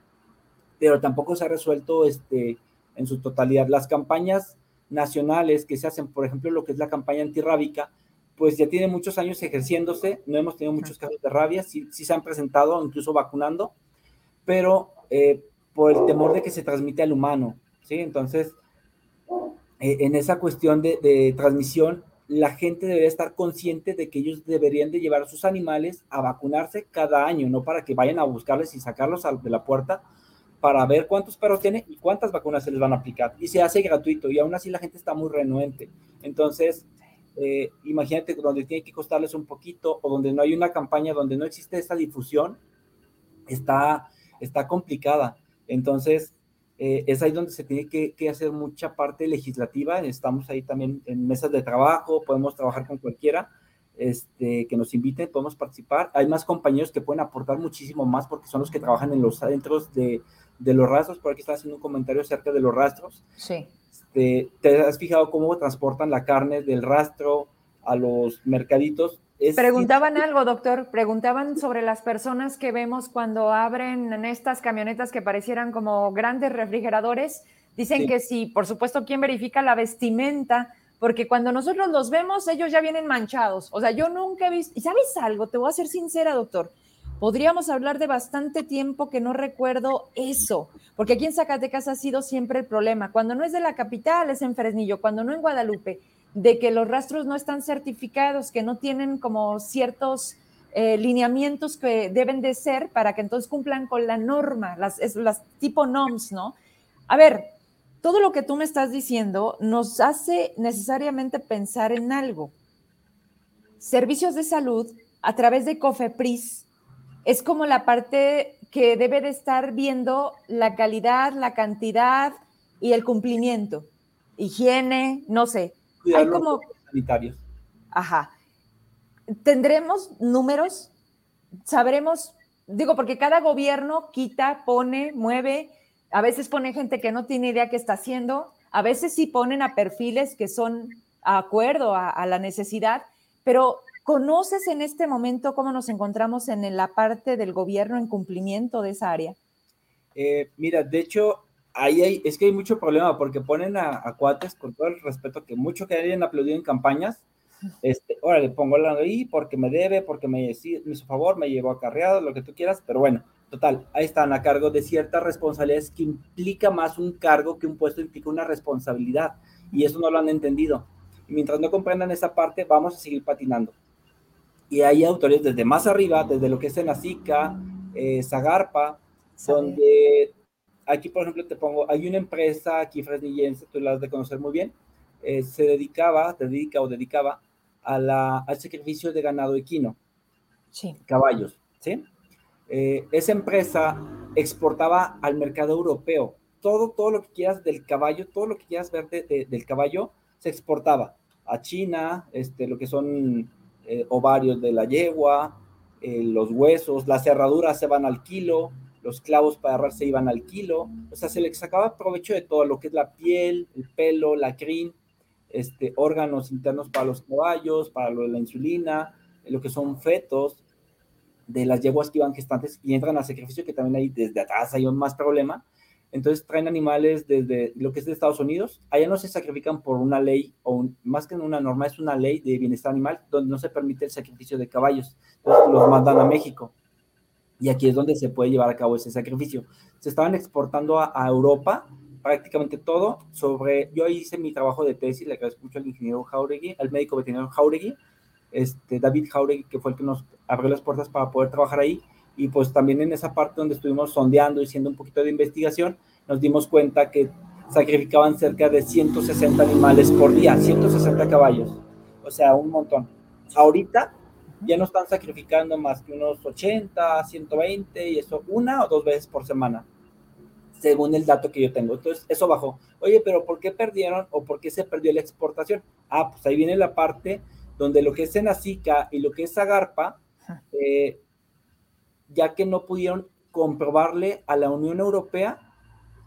pero tampoco se ha resuelto este, en su totalidad. Las campañas nacionales que se hacen, por ejemplo, lo que es la campaña antirrábica, pues ya tiene muchos años ejerciéndose, no hemos tenido muchos casos de rabia, sí, sí se han presentado, incluso vacunando, pero eh, por el temor de que se transmite al humano, ¿sí? Entonces, eh, en esa cuestión de, transmisión, la gente debería estar consciente de que ellos deberían de llevar a sus animales a vacunarse cada año, no para que vayan a buscarles y sacarlos de la puerta para ver cuántos perros tiene y cuántas vacunas se les van a aplicar. Y se hace gratuito y aún así la gente está muy renuente. Entonces, eh, imagínate donde tiene que costarles un poquito o donde no hay una campaña, donde no existe esta difusión, está, está complicada. Entonces, eh, es ahí donde se tiene que, hacer mucha parte legislativa. Estamos ahí también en mesas de trabajo, podemos trabajar con cualquiera este, que nos inviten, podemos participar. Hay más compañeros que pueden aportar muchísimo más porque son los que trabajan en los centros de, los rastros. Por aquí está haciendo un comentario acerca de los rastros. Sí. Este, ¿Te has fijado cómo transportan la carne del rastro a los mercaditos? Preguntaban algo, doctor. Preguntaban sobre las personas que vemos cuando abren en estas camionetas que parecieran como grandes refrigeradores. Dicen que sí, por supuesto, ¿quién verifica la vestimenta? Porque cuando nosotros los vemos, ellos ya vienen manchados. O sea, yo nunca he visto. ¿Y sabes algo? Te voy a ser sincera, doctor. Podríamos hablar de bastante tiempo que no recuerdo eso, porque aquí en Zacatecas ha sido siempre el problema. Cuando no es de la capital, es en Fresnillo. Cuando no en Guadalupe de que los rastros no están certificados, que no tienen como ciertos eh, lineamientos que deben de ser para que entonces cumplan con la norma, las, las tipo NOMS, ¿no? A ver, todo lo que tú me estás diciendo nos hace necesariamente pensar en algo. Servicios de salud a través de COFEPRIS es como la parte que debe de estar viendo la calidad, la cantidad y el cumplimiento. Higiene, no sé, hay como sanitarios. Ajá. ¿Tendremos números? ¿Sabremos? Digo, porque cada gobierno quita, pone, mueve, a veces pone gente que no tiene idea qué está haciendo, a veces sí ponen a perfiles que son a acuerdo a, la necesidad, pero ¿conoces en este momento cómo nos encontramos en la parte del gobierno en cumplimiento de esa área? Eh, mira, de hecho, ahí hay, es que hay mucho problema porque ponen a, cuates con todo el respeto que mucho que hayan aplaudido en campañas. Este, ahora le pongo la ahí porque me debe, porque me, hizo favor, me llevó acarreado, lo que tú quieras, pero bueno, total, ahí están a cargo de ciertas responsabilidades que implica más un cargo que un puesto implica una responsabilidad y eso no lo han entendido. Y mientras no comprendan esa parte, vamos a seguir patinando. Y hay autores desde más arriba, desde lo que es en eh, Zagarpa, donde aquí, por ejemplo, te pongo, hay una empresa aquí fresnillense, tú la has de conocer muy bien, eh, se dedicaba, te dedica o dedicaba a la, al sacrificio de ganado equino. Sí. Caballos, ¿sí? Eh, esa empresa exportaba al mercado europeo. Todo, todo lo que quieras del caballo, todo lo que quieras ver del caballo, se exportaba a China, este, lo que son eh, ovarios de la yegua, los huesos, las cerraduras se van al kilo, los clavos para agarrar se iban al kilo, o sea, se le sacaba provecho de todo lo que es la piel, el pelo, la crin, este, órganos internos para los caballos, para lo de la insulina, lo que son fetos de las yeguas que iban gestantes y entran a sacrificio, que también hay desde atrás hay un más problema. Entonces traen animales desde lo que es de Estados Unidos. Allá no se sacrifican por una ley, o más que una norma, es una ley de bienestar animal, donde no se permite el sacrificio de caballos. Entonces los mandan a México y aquí es donde se puede llevar a cabo ese sacrificio. Se estaban exportando a, Europa prácticamente todo sobre, yo hice mi trabajo de tesis, le agradezco mucho al ingeniero Jauregui, al médico veterinario Jauregui, este, David Jauregui, que fue el que nos abrió las puertas para poder trabajar ahí, y pues también en esa parte donde estuvimos sondeando y haciendo un poquito de investigación, nos dimos cuenta que sacrificaban cerca de 160 animales por día, 160 caballos, o sea, un montón. Ahorita ya no están sacrificando más que unos 80, 120 y eso una o dos veces por semana, según el dato que yo tengo. Entonces, eso bajó. Oye, pero ¿por qué perdieron o por qué se perdió la exportación? Ah, pues ahí viene la parte donde lo que es Senacica y lo que es Agarpa, eh, ya que no pudieron comprobarle a la Unión Europea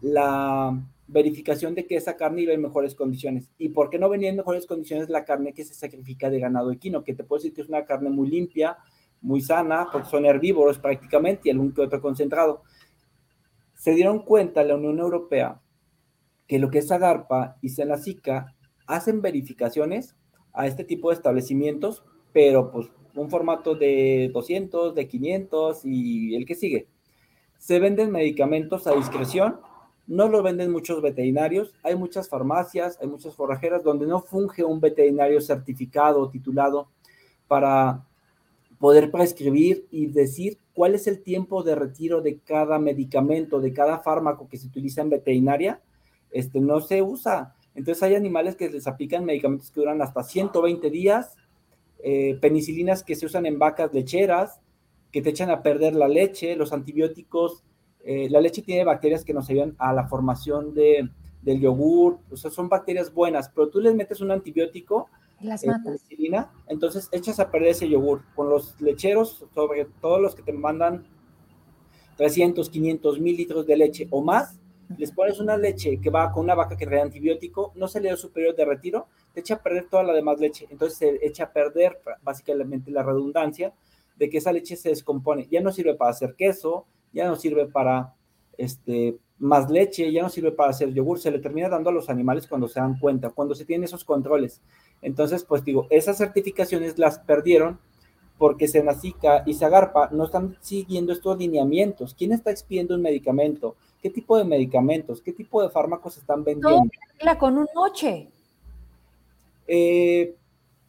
la verificación de que esa carne iba en mejores condiciones. ¿Y por qué no venía en mejores condiciones la carne que se sacrifica de ganado equino? Que te puedo decir que es una carne muy limpia, muy sana, porque son herbívoros prácticamente y algún que otro concentrado. Se dieron cuenta la Unión Europea que lo que es Agarpa y Senacica hacen verificaciones a este tipo de establecimientos, pero pues un formato de 200, de 500 y el que sigue. Se venden medicamentos a discreción no lo venden muchos veterinarios, hay muchas farmacias, hay muchas forrajeras donde no funge un veterinario certificado o titulado para poder prescribir y decir cuál es el tiempo de retiro de cada medicamento, de cada fármaco que se utiliza en veterinaria, este no se usa. Entonces hay animales que les aplican medicamentos que duran hasta 120 días, eh, penicilinas que se usan en vacas lecheras, que te echan a perder la leche, los antibióticos eh, la leche tiene bacterias que nos ayudan a la formación de, del yogur, o sea, son bacterias buenas, pero tú les metes un antibiótico, las eh, entonces echas a perder ese yogur. Con los lecheros, sobre todo los que te mandan 300, 500 mil litros de leche o más, les pones una leche que va con una vaca que trae antibiótico, no se le da superior de retiro, te echa a perder toda la demás leche. Entonces se echa a perder básicamente la redundancia de que esa leche se descompone. Ya no sirve para hacer queso, ya no sirve para este, más leche, ya no sirve para hacer yogur, se le termina dando a los animales cuando se dan cuenta, cuando se tienen esos controles. Entonces, pues digo, esas certificaciones las perdieron porque Senacica y Zagarpa no están siguiendo estos lineamientos. ¿Quién está expidiendo un medicamento? ¿Qué tipo de medicamentos? ¿Qué tipo de fármacos están vendiendo? No, con un noche. Eh,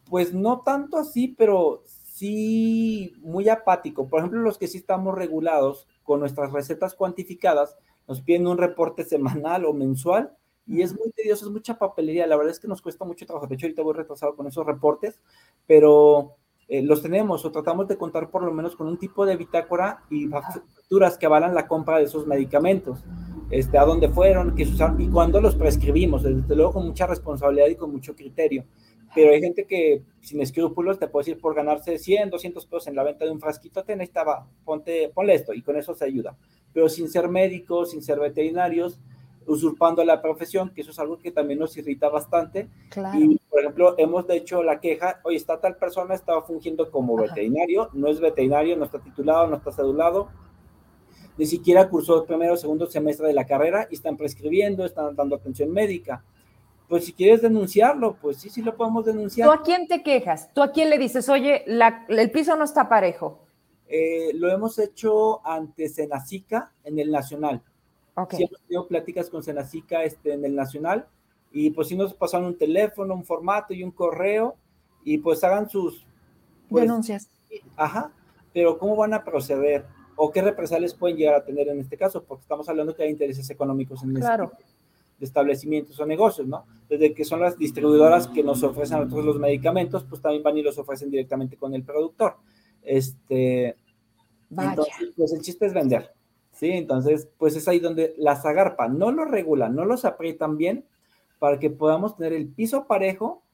pues no tanto así, pero sí muy apático. Por ejemplo, los que sí estamos regulados con nuestras recetas cuantificadas, nos piden un reporte semanal o mensual y es muy tedioso, es mucha papelería. La verdad es que nos cuesta mucho trabajo. De hecho, ahorita voy retrasado con esos reportes, pero eh, los tenemos o tratamos de contar por lo menos con un tipo de bitácora y facturas que avalan la compra de esos medicamentos, este, a dónde fueron, qué usaron y cuándo los prescribimos, desde luego con mucha responsabilidad y con mucho criterio. Pero hay gente que sin escrúpulos te puede decir por ganarse 100, 200 pesos en la venta de un frasquito, te necesitaba, ponte, ponle esto y con eso se ayuda. Pero sin ser médicos, sin ser veterinarios, usurpando la profesión, que eso es algo que también nos irrita bastante. Y, por ejemplo, hemos hecho la queja, oye, está tal persona, estaba fungiendo como veterinario, no es veterinario, no está titulado, no está cedulado, ni siquiera cursó el primero o segundo semestre de la carrera y están prescribiendo, están dando atención médica. Pues si quieres denunciarlo, pues sí, sí lo podemos denunciar. ¿Tú a quién te quejas? ¿Tú a quién le dices, oye, el piso no está parejo? Eh, lo hemos hecho ante Senacica en el Nacional Okay. hemos tenido pláticas con Senacica este, en el Nacional y pues si nos pasaron un teléfono, un formato y un correo y pues hagan sus pues, denuncias. Ajá, pero ¿cómo van a proceder? ¿O qué represalias pueden llegar a tener en este caso? Porque estamos hablando que hay intereses económicos en este claro. este de establecimientos o negocios, ¿no? Desde que son las distribuidoras que nos ofrecen a nosotros los medicamentos, pues también van y los ofrecen directamente con el productor. Este, entonces, pues el chiste es vender. ¿sí? Entonces, pues es ahí donde la Zagarpa no lo regulan, no los aprietan bien para que podamos tener el piso parejo.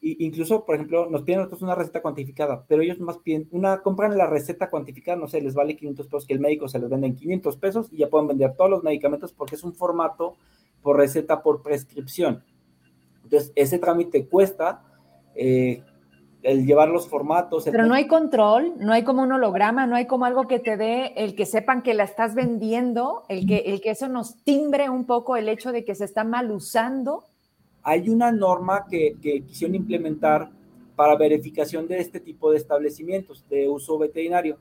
Y incluso, por ejemplo, nos piden nosotros una receta cuantificada, pero ellos más piden una, compran la receta cuantificada, no sé, les vale 500 pesos, que el médico se les vende en 500 pesos y ya pueden vender todos los medicamentos porque es un formato por receta por prescripción. Entonces, ese trámite cuesta, eh, el llevar los formatos. Pero no hay control, no hay como un holograma, no hay como algo que te dé el que sepan que la estás vendiendo, el que, el que eso nos timbre un poco el hecho de que se está mal usando. Hay una norma que, que quisieron implementar para verificación de este tipo de establecimientos de uso veterinario,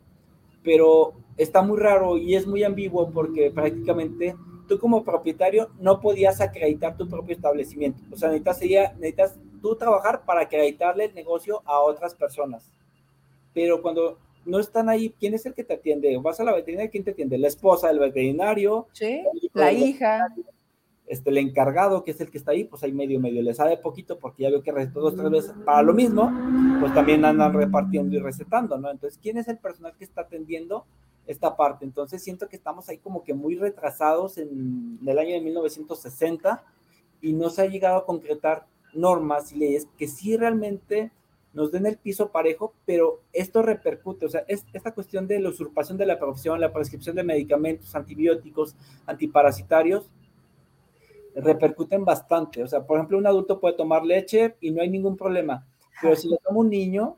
pero está muy raro y es muy ambiguo porque prácticamente tú como propietario no podías acreditar tu propio establecimiento. O sea, necesitas, necesitas tú trabajar para acreditarle el negocio a otras personas. Pero cuando no están ahí, ¿quién es el que te atiende? Vas a la veterinaria, ¿quién te atiende? La esposa del veterinario. Sí, la hija. Este, el encargado, que es el que está ahí, pues ahí medio, medio le sabe poquito porque ya veo que recetó dos, tres veces para lo mismo, pues también andan repartiendo y recetando, ¿no? Entonces, ¿quién es el personal que está atendiendo esta parte? Entonces, siento que estamos ahí como que muy retrasados en, en el año de 1960 y no se ha llegado a concretar normas y leyes que sí realmente nos den el piso parejo, pero esto repercute, o sea, es, esta cuestión de la usurpación de la profesión, la prescripción de medicamentos, antibióticos, antiparasitarios, repercuten bastante. O sea, por ejemplo, un adulto puede tomar leche y no hay ningún problema, pero si lo toma un niño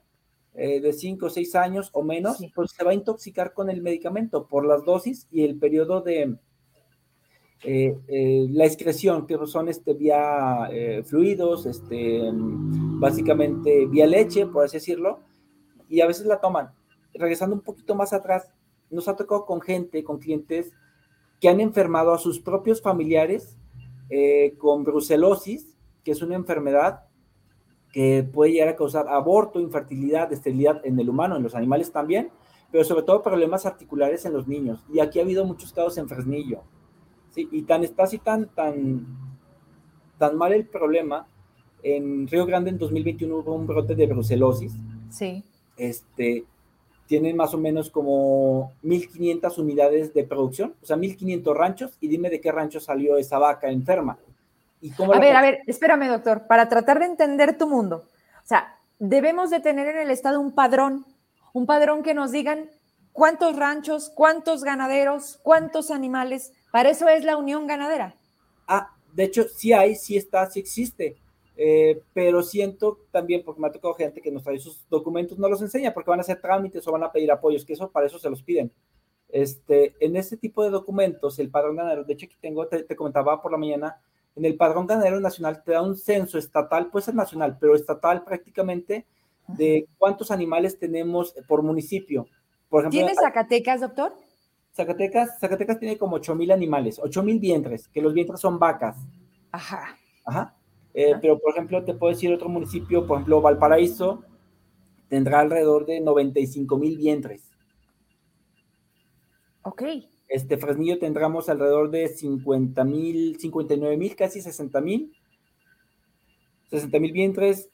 eh, de 5 o 6 años o menos, pues se va a intoxicar con el medicamento por las dosis y el periodo de, eh, eh, la excreción, que son este, vía fluidos, este, básicamente vía leche, por así decirlo, y a veces la toman. Regresando un poquito más atrás, nos ha tocado con gente, con clientes que han enfermado a sus propios familiares con brucelosis, que es una enfermedad que puede llegar a causar aborto, infertilidad, esterilidad en el humano, en los animales también, pero sobre todo problemas articulares en los niños. Y aquí ha habido muchos casos en Fresnillo, Sí, y tan está así tan, tan, tan mal el problema. En Río Grande en 2021 hubo un brote de brucelosis. Sí. Este, tienen más o menos como 1.500 unidades de producción, o sea, 1.500 ranchos, y dime de qué rancho salió esa vaca enferma. ¿Y cómo a ver, a ver, espérame, doctor, para tratar de entender tu mundo. O sea, debemos de tener en el Estado un padrón, un padrón que nos digan cuántos ranchos, cuántos ganaderos, cuántos animales Para eso es la unión ganadera. Ah, de hecho, sí hay, sí está, sí existe. Eh, pero siento también, porque me ha tocado gente que nos trae sus documentos, no los enseña porque van a hacer trámites o van a pedir apoyos, que eso para eso se los piden. Este, en este tipo de documentos, el padrón ganadero, de hecho aquí tengo, te, comentaba por la mañana, en el padrón ganadero nacional te da un censo estatal, puede ser nacional, pero estatal prácticamente de cuántos animales tenemos por municipio. Por ejemplo, ¿Tiene Zacatecas, doctor? Zacatecas, Zacatecas tiene como 8 mil animales, 8 mil vientres, que los vientres son vacas. Ajá. Ajá. Eh, pero, por ejemplo, te puedo decir otro municipio, por ejemplo, Valparaíso, tendrá alrededor de 95 mil vientres. Ok. Este Fresnillo tendremos alrededor de 50 mil, 59 mil, casi 60 mil. 60 mil vientres.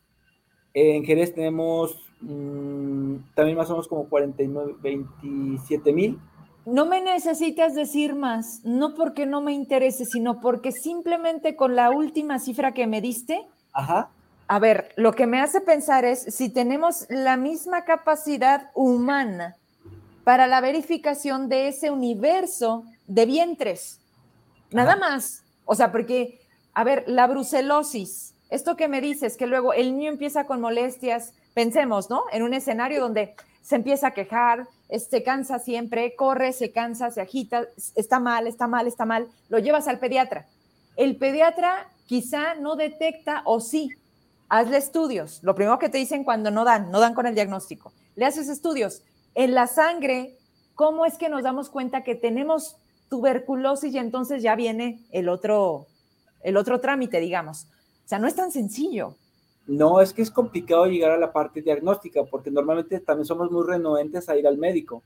En Jerez tenemos mm, también más o menos como 49, 27 mil no me necesitas decir más, no porque no me interese, sino porque simplemente con la última cifra que me diste, Ajá. a ver, lo que me hace pensar es si tenemos la misma capacidad humana para la verificación de ese universo de vientres, nada más. O sea, porque, a ver, la brucelosis, esto que me dices, que luego el niño empieza con molestias, pensemos, ¿no? En un escenario donde se empieza a quejar, se cansa siempre, corre, se cansa, se agita, está mal, está mal, está mal, lo llevas al pediatra. El pediatra quizá no detecta o sí, hazle estudios. Lo primero que te dicen cuando no dan, no dan con el diagnóstico. Le haces estudios. En la sangre, ¿cómo es que nos damos cuenta que tenemos tuberculosis y entonces ya viene el otro, el otro trámite, digamos? O sea, no es tan sencillo. No, es que es complicado llegar a la parte diagnóstica, porque normalmente también somos muy renuentes a ir al médico.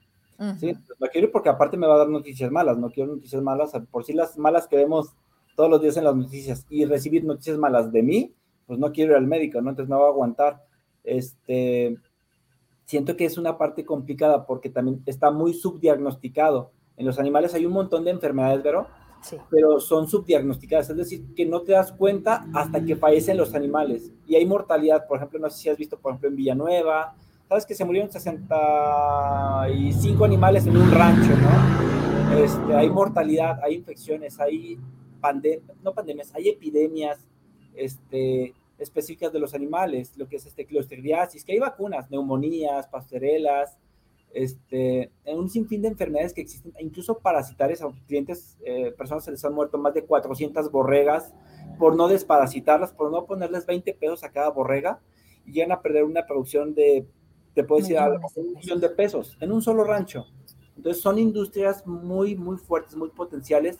¿sí? No quiero ir porque aparte me va a dar noticias malas, no quiero noticias malas, por si las malas que vemos todos los días en las noticias y recibir noticias malas de mí, pues no quiero ir al médico, ¿no? Entonces me va a aguantar. Este, siento que es una parte complicada porque también está muy subdiagnosticado. En los animales hay un montón de enfermedades, pero pero son subdiagnosticadas, es decir, que no te das cuenta hasta que fallecen los animales. Y hay mortalidad, por ejemplo, no sé si has visto, por ejemplo, en Villanueva, sabes que se murieron 65 animales en un rancho, ¿no? Este, hay mortalidad, hay infecciones, hay pandemias, no pandemias, hay epidemias este, específicas de los animales, lo que es este clostridiasis, que hay vacunas, neumonías, pasterelas, este, en un sinfín de enfermedades que existen, incluso parasitarias a clientes, eh, personas se les han muerto más de 400 borregas por no desparasitarlas, por no ponerles 20 pesos a cada borrega y llegan a perder una producción de, te puedo decir, un millón de pesos en un solo rancho. Entonces son industrias muy, muy fuertes, muy potenciales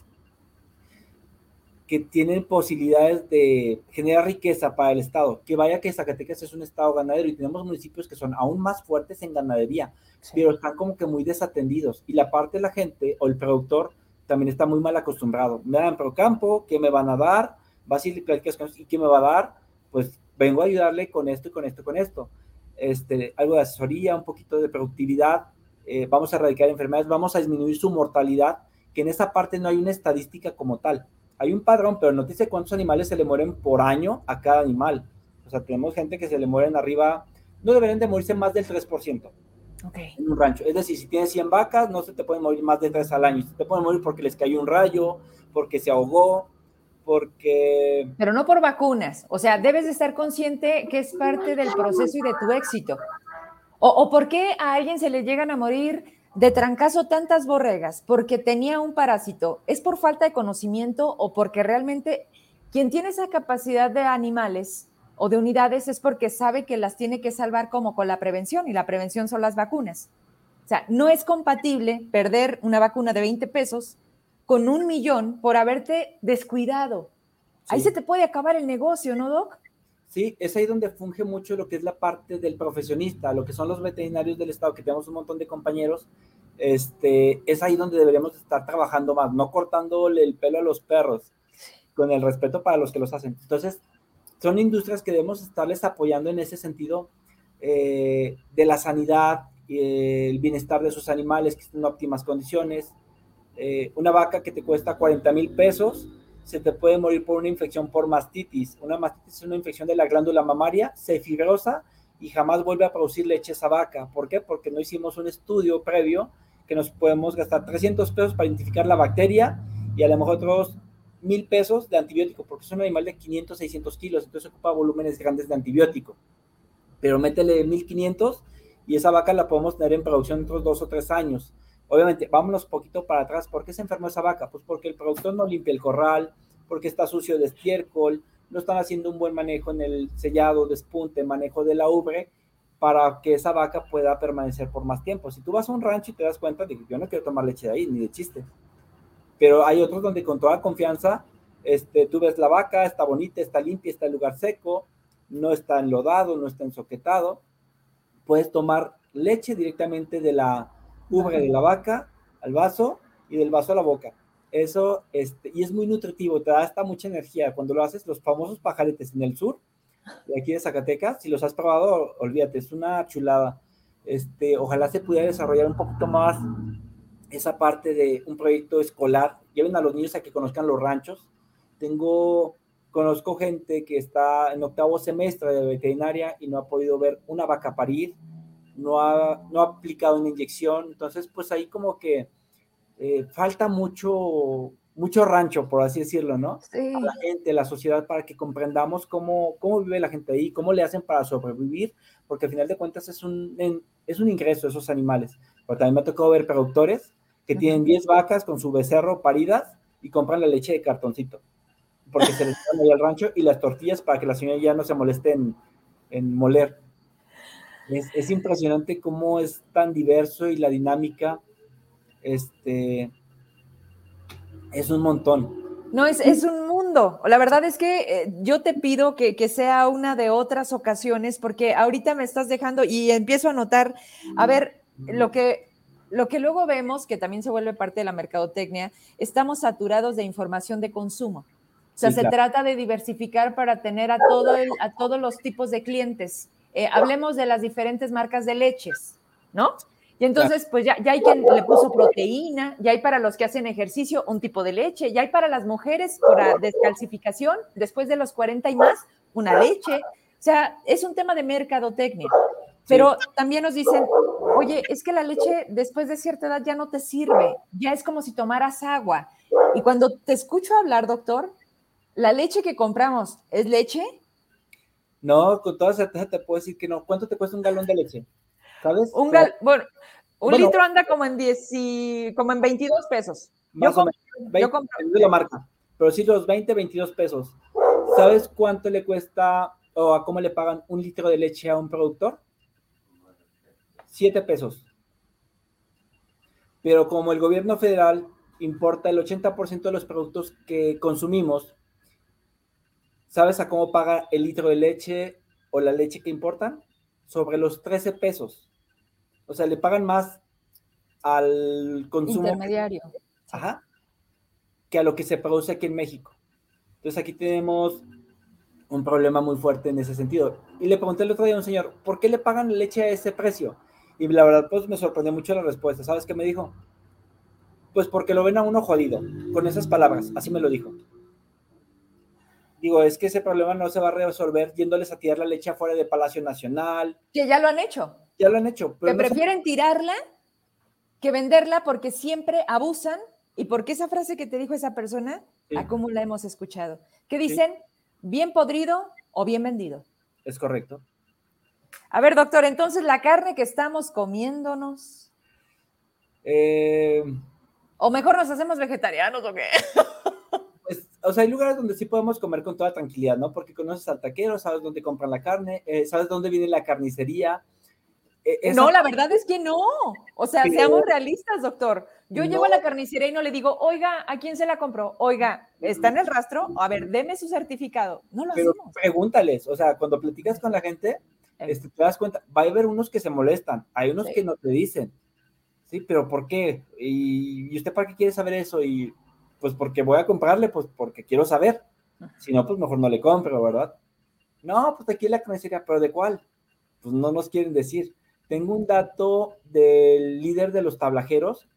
que tienen posibilidades de generar riqueza para el Estado. Que vaya que Zacatecas es un Estado ganadero y tenemos municipios que son aún más fuertes en ganadería pero están como que muy desatendidos. Y la parte de la gente o el productor también está muy mal acostumbrado. Me dan pro campo, ¿qué me van a dar? Vas y ¿y qué me va a dar? Pues vengo a ayudarle con esto y con esto y con esto. Este, algo de asesoría, un poquito de productividad, eh, vamos a erradicar enfermedades, vamos a disminuir su mortalidad, que en esa parte no hay una estadística como tal. Hay un padrón, pero no dice cuántos animales se le mueren por año a cada animal. O sea, tenemos gente que se le mueren arriba, no deberían de morirse más del 3% en un rancho. Es decir, si tienes 100 vacas, no se te pueden morir más de 3 al año. Se te pueden morir porque les cayó un rayo, porque se ahogó, porque... Pero no por vacunas. O sea, debes de estar consciente que es parte del proceso y de tu éxito. O, o por qué a alguien se le llegan a morir de trancazo tantas borregas porque tenía un parásito. ¿Es por falta de conocimiento o porque realmente quien tiene esa capacidad de animales o de unidades es porque sabe que las tiene que salvar como con la prevención y la prevención son las vacunas. O sea, no es compatible perder una vacuna de 20 pesos con un millón por haberte descuidado. Ahí se te puede acabar el negocio, ¿no, Doc? Sí, es ahí donde funge mucho lo que es la parte del profesionista, lo que son los veterinarios del Estado, que tenemos un montón de compañeros. Este, es ahí donde deberíamos estar trabajando más, no cortándole el pelo a los perros, con el respeto para los que los hacen. Entonces, son industrias que debemos estarles apoyando en ese sentido eh, de la sanidad, y el bienestar de sus animales que estén en óptimas condiciones. Eh, una vaca que te cuesta 40 mil pesos, se te puede morir por una infección por mastitis. Una mastitis es una infección de la glándula mamaria, se fibrosa y jamás vuelve a producir leche esa vaca. ¿Por qué? Porque no hicimos un estudio previo que nos podemos gastar 300 pesos para identificar la bacteria y a lo mejor otros mil pesos de antibiótico, porque es un animal de 500, 600 kilos, entonces ocupa volúmenes grandes de antibiótico. Pero métele 1500 y esa vaca la podemos tener en producción otros dos o tres años. Obviamente, vámonos poquito para atrás. ¿Por qué se enfermó esa vaca? Pues porque el productor no limpia el corral, porque está sucio de estiércol, no están haciendo un buen manejo en el sellado, despunte, manejo de la ubre, para que esa vaca pueda permanecer por más tiempo. Si tú vas a un rancho y te das cuenta de que yo no quiero tomar leche de ahí, ni de chiste. Pero hay otros donde con toda confianza, este, tú ves la vaca, está bonita, está limpia, está en lugar seco, no está enlodado, no está ensoquetado. Puedes tomar leche directamente de la ubre de la vaca al vaso y del vaso a la boca. Eso, este, y es muy nutritivo, te da hasta mucha energía. Cuando lo haces, los famosos pajaretes en el sur, de aquí de Zacatecas, si los has probado, olvídate, es una chulada. Este, ojalá se pudiera desarrollar un poquito más esa parte de un proyecto escolar. Lleven a los niños a que conozcan los ranchos. Tengo, conozco gente que está en octavo semestre de veterinaria y no ha podido ver una vaca parir, no ha, no ha aplicado una inyección. Entonces, pues ahí como que eh, falta mucho, mucho rancho, por así decirlo, ¿no? Sí. A la gente, a la sociedad, para que comprendamos cómo, cómo vive la gente ahí, cómo le hacen para sobrevivir, porque al final de cuentas es un, es un ingreso esos animales. Pero también me ha tocado ver productores que tienen 10 vacas con su becerro paridas y compran la leche de cartoncito, porque se les dan ahí al rancho y las tortillas para que la señora ya no se moleste en, en moler. Es, es impresionante cómo es tan diverso y la dinámica este, es un montón. No, es, es, un mundo. La verdad es que eh, yo te pido que, que, sea una de otras ocasiones, porque ahorita me estás dejando y empiezo a notar, a ver, lo que, lo que luego vemos, que también se vuelve parte de la mercadotecnia, estamos saturados de información de consumo. O sea, sí, se claro. trata de diversificar para tener a, todo el, a todos los tipos de clientes. Eh, hablemos de las diferentes marcas de leches, ¿no? Y entonces, pues ya, ya, hay quien le puso proteína, ya hay para los que hacen ejercicio un tipo de leche, ya hay para las mujeres para descalcificación, después de los 40 y más, una leche. O sea, es un tema de mercadotecnia. Pero sí. también nos dicen, oye, es que la leche después de cierta edad ya no te sirve, ya es como si tomaras agua. Y cuando te escucho hablar, doctor, ¿la leche que compramos es leche? No, con toda certeza te puedo decir que no. ¿Cuánto te cuesta un galón de leche? ¿Sabes? Un, gal bueno, un bueno, litro anda como en 10 y, como en 22 pesos. Más yo o menos. 20, yo compro. la marca. Pero sí, los 20, 22 pesos. ¿Sabes cuánto le cuesta o a cómo le pagan un litro de leche a un productor? 7 pesos. Pero como el gobierno federal importa el 80% de los productos que consumimos, ¿sabes a cómo paga el litro de leche o la leche que importan? Sobre los 13 pesos. O sea, le pagan más al consumo. Intermediario. Ajá. Que a lo que se produce aquí en México. Entonces aquí tenemos un problema muy fuerte en ese sentido. Y le pregunté el otro día a un señor, ¿por qué le pagan leche a ese precio? Y la verdad, pues me sorprendió mucho la respuesta. ¿Sabes qué me dijo? Pues porque lo ven a uno jodido, con esas palabras. Así me lo dijo. Digo, es que ese problema no se va a resolver yéndoles a tirar la leche afuera de Palacio Nacional. Que ya lo han hecho. Ya lo han hecho. Pero que no prefieren se... tirarla que venderla porque siempre abusan y porque esa frase que te dijo esa persona, sí. ¿a cómo la hemos escuchado? Que dicen, sí. bien podrido o bien vendido. Es correcto. A ver, doctor, entonces la carne que estamos comiéndonos. Eh... O mejor nos hacemos vegetarianos o qué. O sea, hay lugares donde sí podemos comer con toda tranquilidad, ¿no? Porque conoces al taquero, sabes dónde compran la carne, eh, sabes dónde viene la carnicería. Eh, esa... No, la verdad es que no. O sea, Pero... seamos realistas, doctor. Yo no. llego a la carnicería y no le digo, oiga, ¿a quién se la compró? Oiga, ¿está en el rastro? A ver, deme su certificado. No lo Pero hacemos. Pregúntales, o sea, cuando platicas con la gente, este, te das cuenta, va a haber unos que se molestan, hay unos sí. que no te dicen, ¿sí? Pero ¿por qué? ¿Y, ¿Y usted para qué quiere saber eso? Y pues porque voy a comprarle, pues porque quiero saber. Si no, pues mejor no le compro, ¿verdad? No, pues aquí la carnicería, pero ¿de cuál? Pues no nos quieren decir. Tengo un dato del líder de los tablajeros,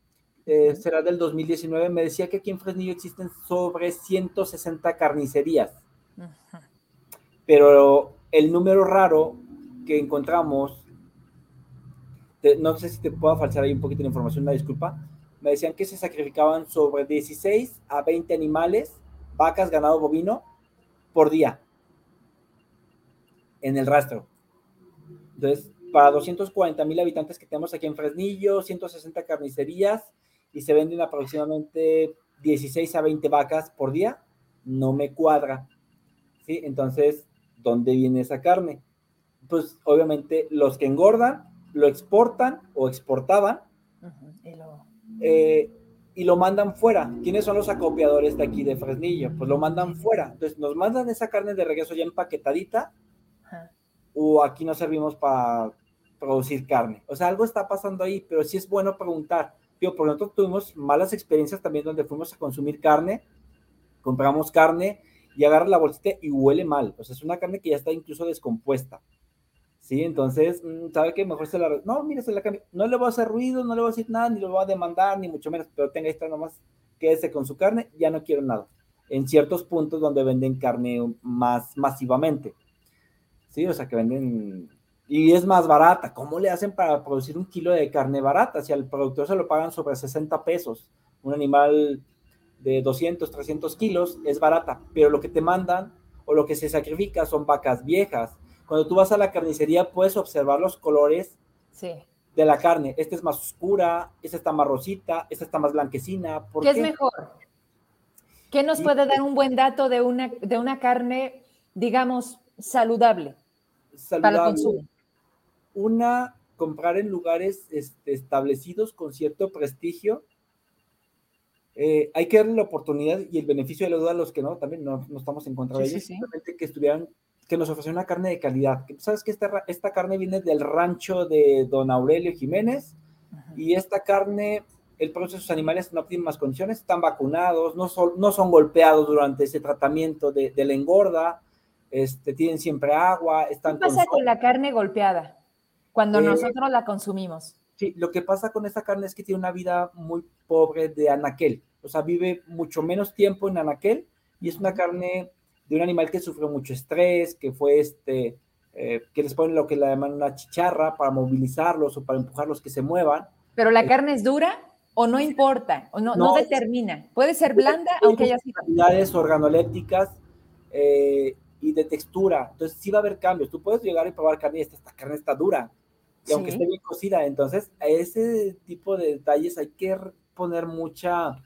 eh, será del 2019, me decía que aquí en Fresnillo existen sobre 160 carnicerías. Uh -huh. Pero el número raro que encontramos, te, no sé si te puedo falsar ahí un poquito de información, una disculpa, me decían que se sacrificaban sobre 16 a 20 animales, vacas, ganado bovino, por día en el rastro. Entonces, para 240 mil habitantes que tenemos aquí en Fresnillo, 160 carnicerías y se venden aproximadamente 16 a 20 vacas por día, no me cuadra. ¿Sí? Entonces, ¿dónde viene esa carne? Pues obviamente los que engordan lo exportan o exportaban eh, y, lo... mandan fuera. ¿Quiénes son los acopiadores de aquí de Fresnillo? Pues lo mandan fuera. Entonces nos mandan esa carne de regreso ya empaquetadita o aquí no servimos para producir carne. O sea, algo está pasando ahí, pero sí es bueno preguntar. Yo, por tanto, tuvimos malas experiencias también donde fuimos a consumir carne, compramos carne y agarra la bolsita y huele mal. O sea, es una carne que ya está incluso descompuesta. ¿Sí? Entonces, mm, ¿sabe qué? Mejor se la... No, mire, se la cambia. No le voy a hacer ruido, no le voy a decir nada, ni lo voy a demandar, ni mucho menos, pero tenga esta nomás, quédese con su carne, ya no quiero nada. En ciertos puntos donde venden carne más masivamente, ¿sí? O sea, que venden... Y es más barata. ¿Cómo le hacen para producir un kilo de carne barata? Si al productor se lo pagan sobre 60 pesos, un animal de 200, 300 kilos es barata, pero lo que te mandan o lo que se sacrifica son vacas viejas, cuando tú vas a la carnicería puedes observar los colores de la carne. Esta es más oscura, esta está más rosita, esta está más blanquecina. ¿Qué, es mejor? ¿Qué nos puede dar un buen dato de una, de una carne, digamos, saludable, para el consumo? Una, comprar en lugares este, establecidos con cierto prestigio. Eh, hay que darle la oportunidad y el beneficio de la duda a los que no, también no, estamos en contra de ellos, simplemente que estuvieran que nos ofreció una carne de calidad. Sabes que esta, esta carne viene del rancho de don Aurelio Jiménez y esta carne, el proceso de sus animales en óptimas condiciones, están vacunados, no son, no son golpeados durante ese tratamiento de, la engorda, este, tienen siempre agua, están... ¿Qué pasa con, la carne golpeada cuando eh, nosotros la consumimos? Sí, lo que pasa con esta carne es que tiene una vida muy pobre de anaquel, o sea, vive mucho menos tiempo en anaquel y es una carne de un animal que sufrió mucho estrés, que fue este, eh, que les ponen lo que le llaman una chicharra para movilizarlos o para empujarlos que se muevan. Pero la eh, carne es dura o no importa, o no, no, determina. Puede ser blanda, aunque haya sido. Cantidades organolépticas eh, y de textura. Entonces, sí va a haber cambios. Tú puedes llegar y probar carne y esta, esta carne está dura. Y aunque esté bien cocida, entonces a ese tipo de detalles hay que poner mucha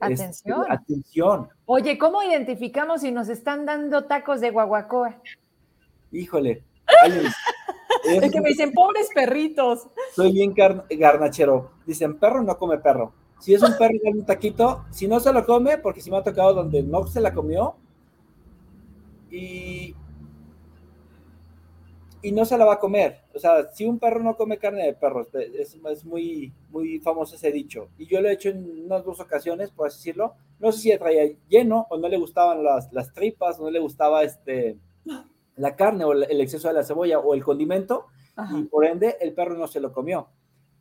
este, atención. atención. Oye, ¿cómo identificamos si nos están dando tacos de guaguacoa? Híjole. es que me dicen, pobres perritos. Soy bien garnachero. Dicen, perro no come perro. Si es un perro y un taquito, si no se lo come, porque si me ha tocado donde no se la comió, y y no se la va a comer. O sea, si un perro no come carne de perro, es, es, muy, muy famoso ese dicho. Y yo lo he hecho en unas dos ocasiones, por así decirlo. No sé si le traía lleno o no le gustaban las, las tripas, o no le gustaba este, la carne o el exceso de la cebolla o el condimento. Y por ende, el perro no se lo comió.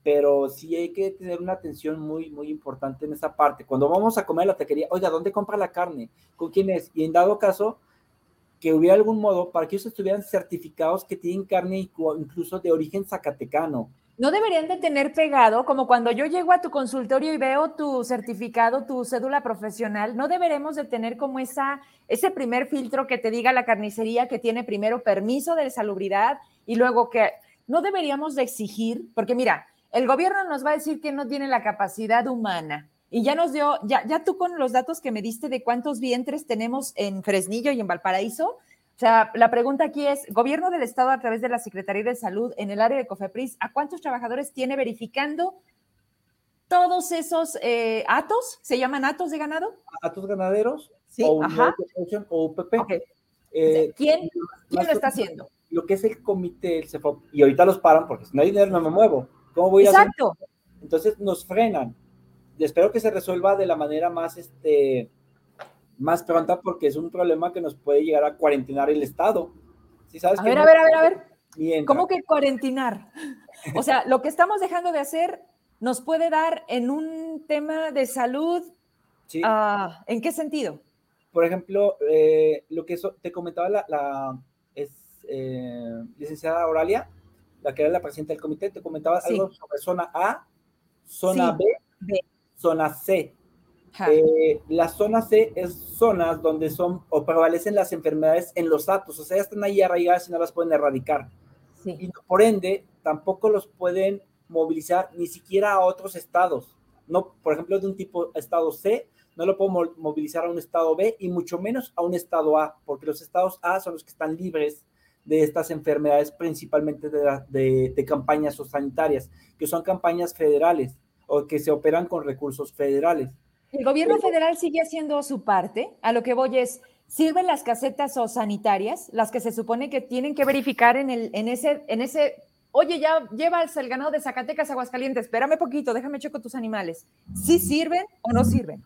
Pero sí hay que tener una atención muy, muy importante en esa parte. Cuando vamos a comer la taquería, oiga, ¿dónde compra la carne? ¿Con quién es? Y en dado caso, que hubiera algún modo para que ellos estuvieran certificados que tienen carne incluso de origen zacatecano. No deberían de tener pegado, como cuando yo llego a tu consultorio y veo tu certificado, tu cédula profesional, no deberemos de tener como esa, ese primer filtro que te diga la carnicería que tiene primero permiso de salubridad y luego que no deberíamos de exigir, porque mira, el gobierno nos va a decir que no tiene la capacidad humana y ya nos dio, ya, ya tú con los datos que me diste de cuántos vientres tenemos en Fresnillo y en Valparaíso, o sea, la pregunta aquí es, ¿gobierno del Estado a través de la Secretaría de Salud en el área de COFEPRIS, a cuántos trabajadores tiene verificando todos esos eh, atos? ¿Se llaman atos de ganado? Atos ganaderos sí, o, ajá. o UPP. Eh, ¿Quién, ¿quién lo está haciendo? Lo que es el comité, el CEFOP, y ahorita los paran porque si no hay dinero no me muevo. ¿Cómo voy Exacto. a hacer? Entonces nos frenan espero que se resuelva de la manera más, este, más pronta porque es un problema que nos puede llegar a cuarentenar el Estado. ¿Sí sabes a, ver, a ver, a ver, a ver, ¿Cómo que cuarentenar? O sea, lo que estamos dejando de hacer nos puede dar en un tema de salud. Sí. Uh, ¿En qué sentido? Por ejemplo, eh, lo que te comentaba la, es, eh, licenciada Auralia, la que era la presidenta del comité, te comentaba algo sobre zona A, zona B, zona C. Eh, la zona C es zonas donde son o prevalecen las enfermedades en los datos, o sea, ya están ahí arraigadas y no las pueden erradicar. Y por ende, tampoco los pueden movilizar ni siquiera a otros estados. No, por ejemplo, de un tipo estado C, no lo puedo movilizar a un estado B y mucho menos a un estado A, porque los estados A son los que están libres de estas enfermedades, principalmente de, de campañas sanitarias, que son campañas federales o que se operan con recursos federales. El gobierno federal sigue haciendo su parte. A lo que voy es, ¿sirven las casetas o sanitarias, las que se supone que tienen que verificar en, el, en, ese, en ese, oye, ya llevas el ganado de Zacatecas, Aguascalientes, espérame poquito, déjame checo tus animales. ¿Sí sirven o no sirven?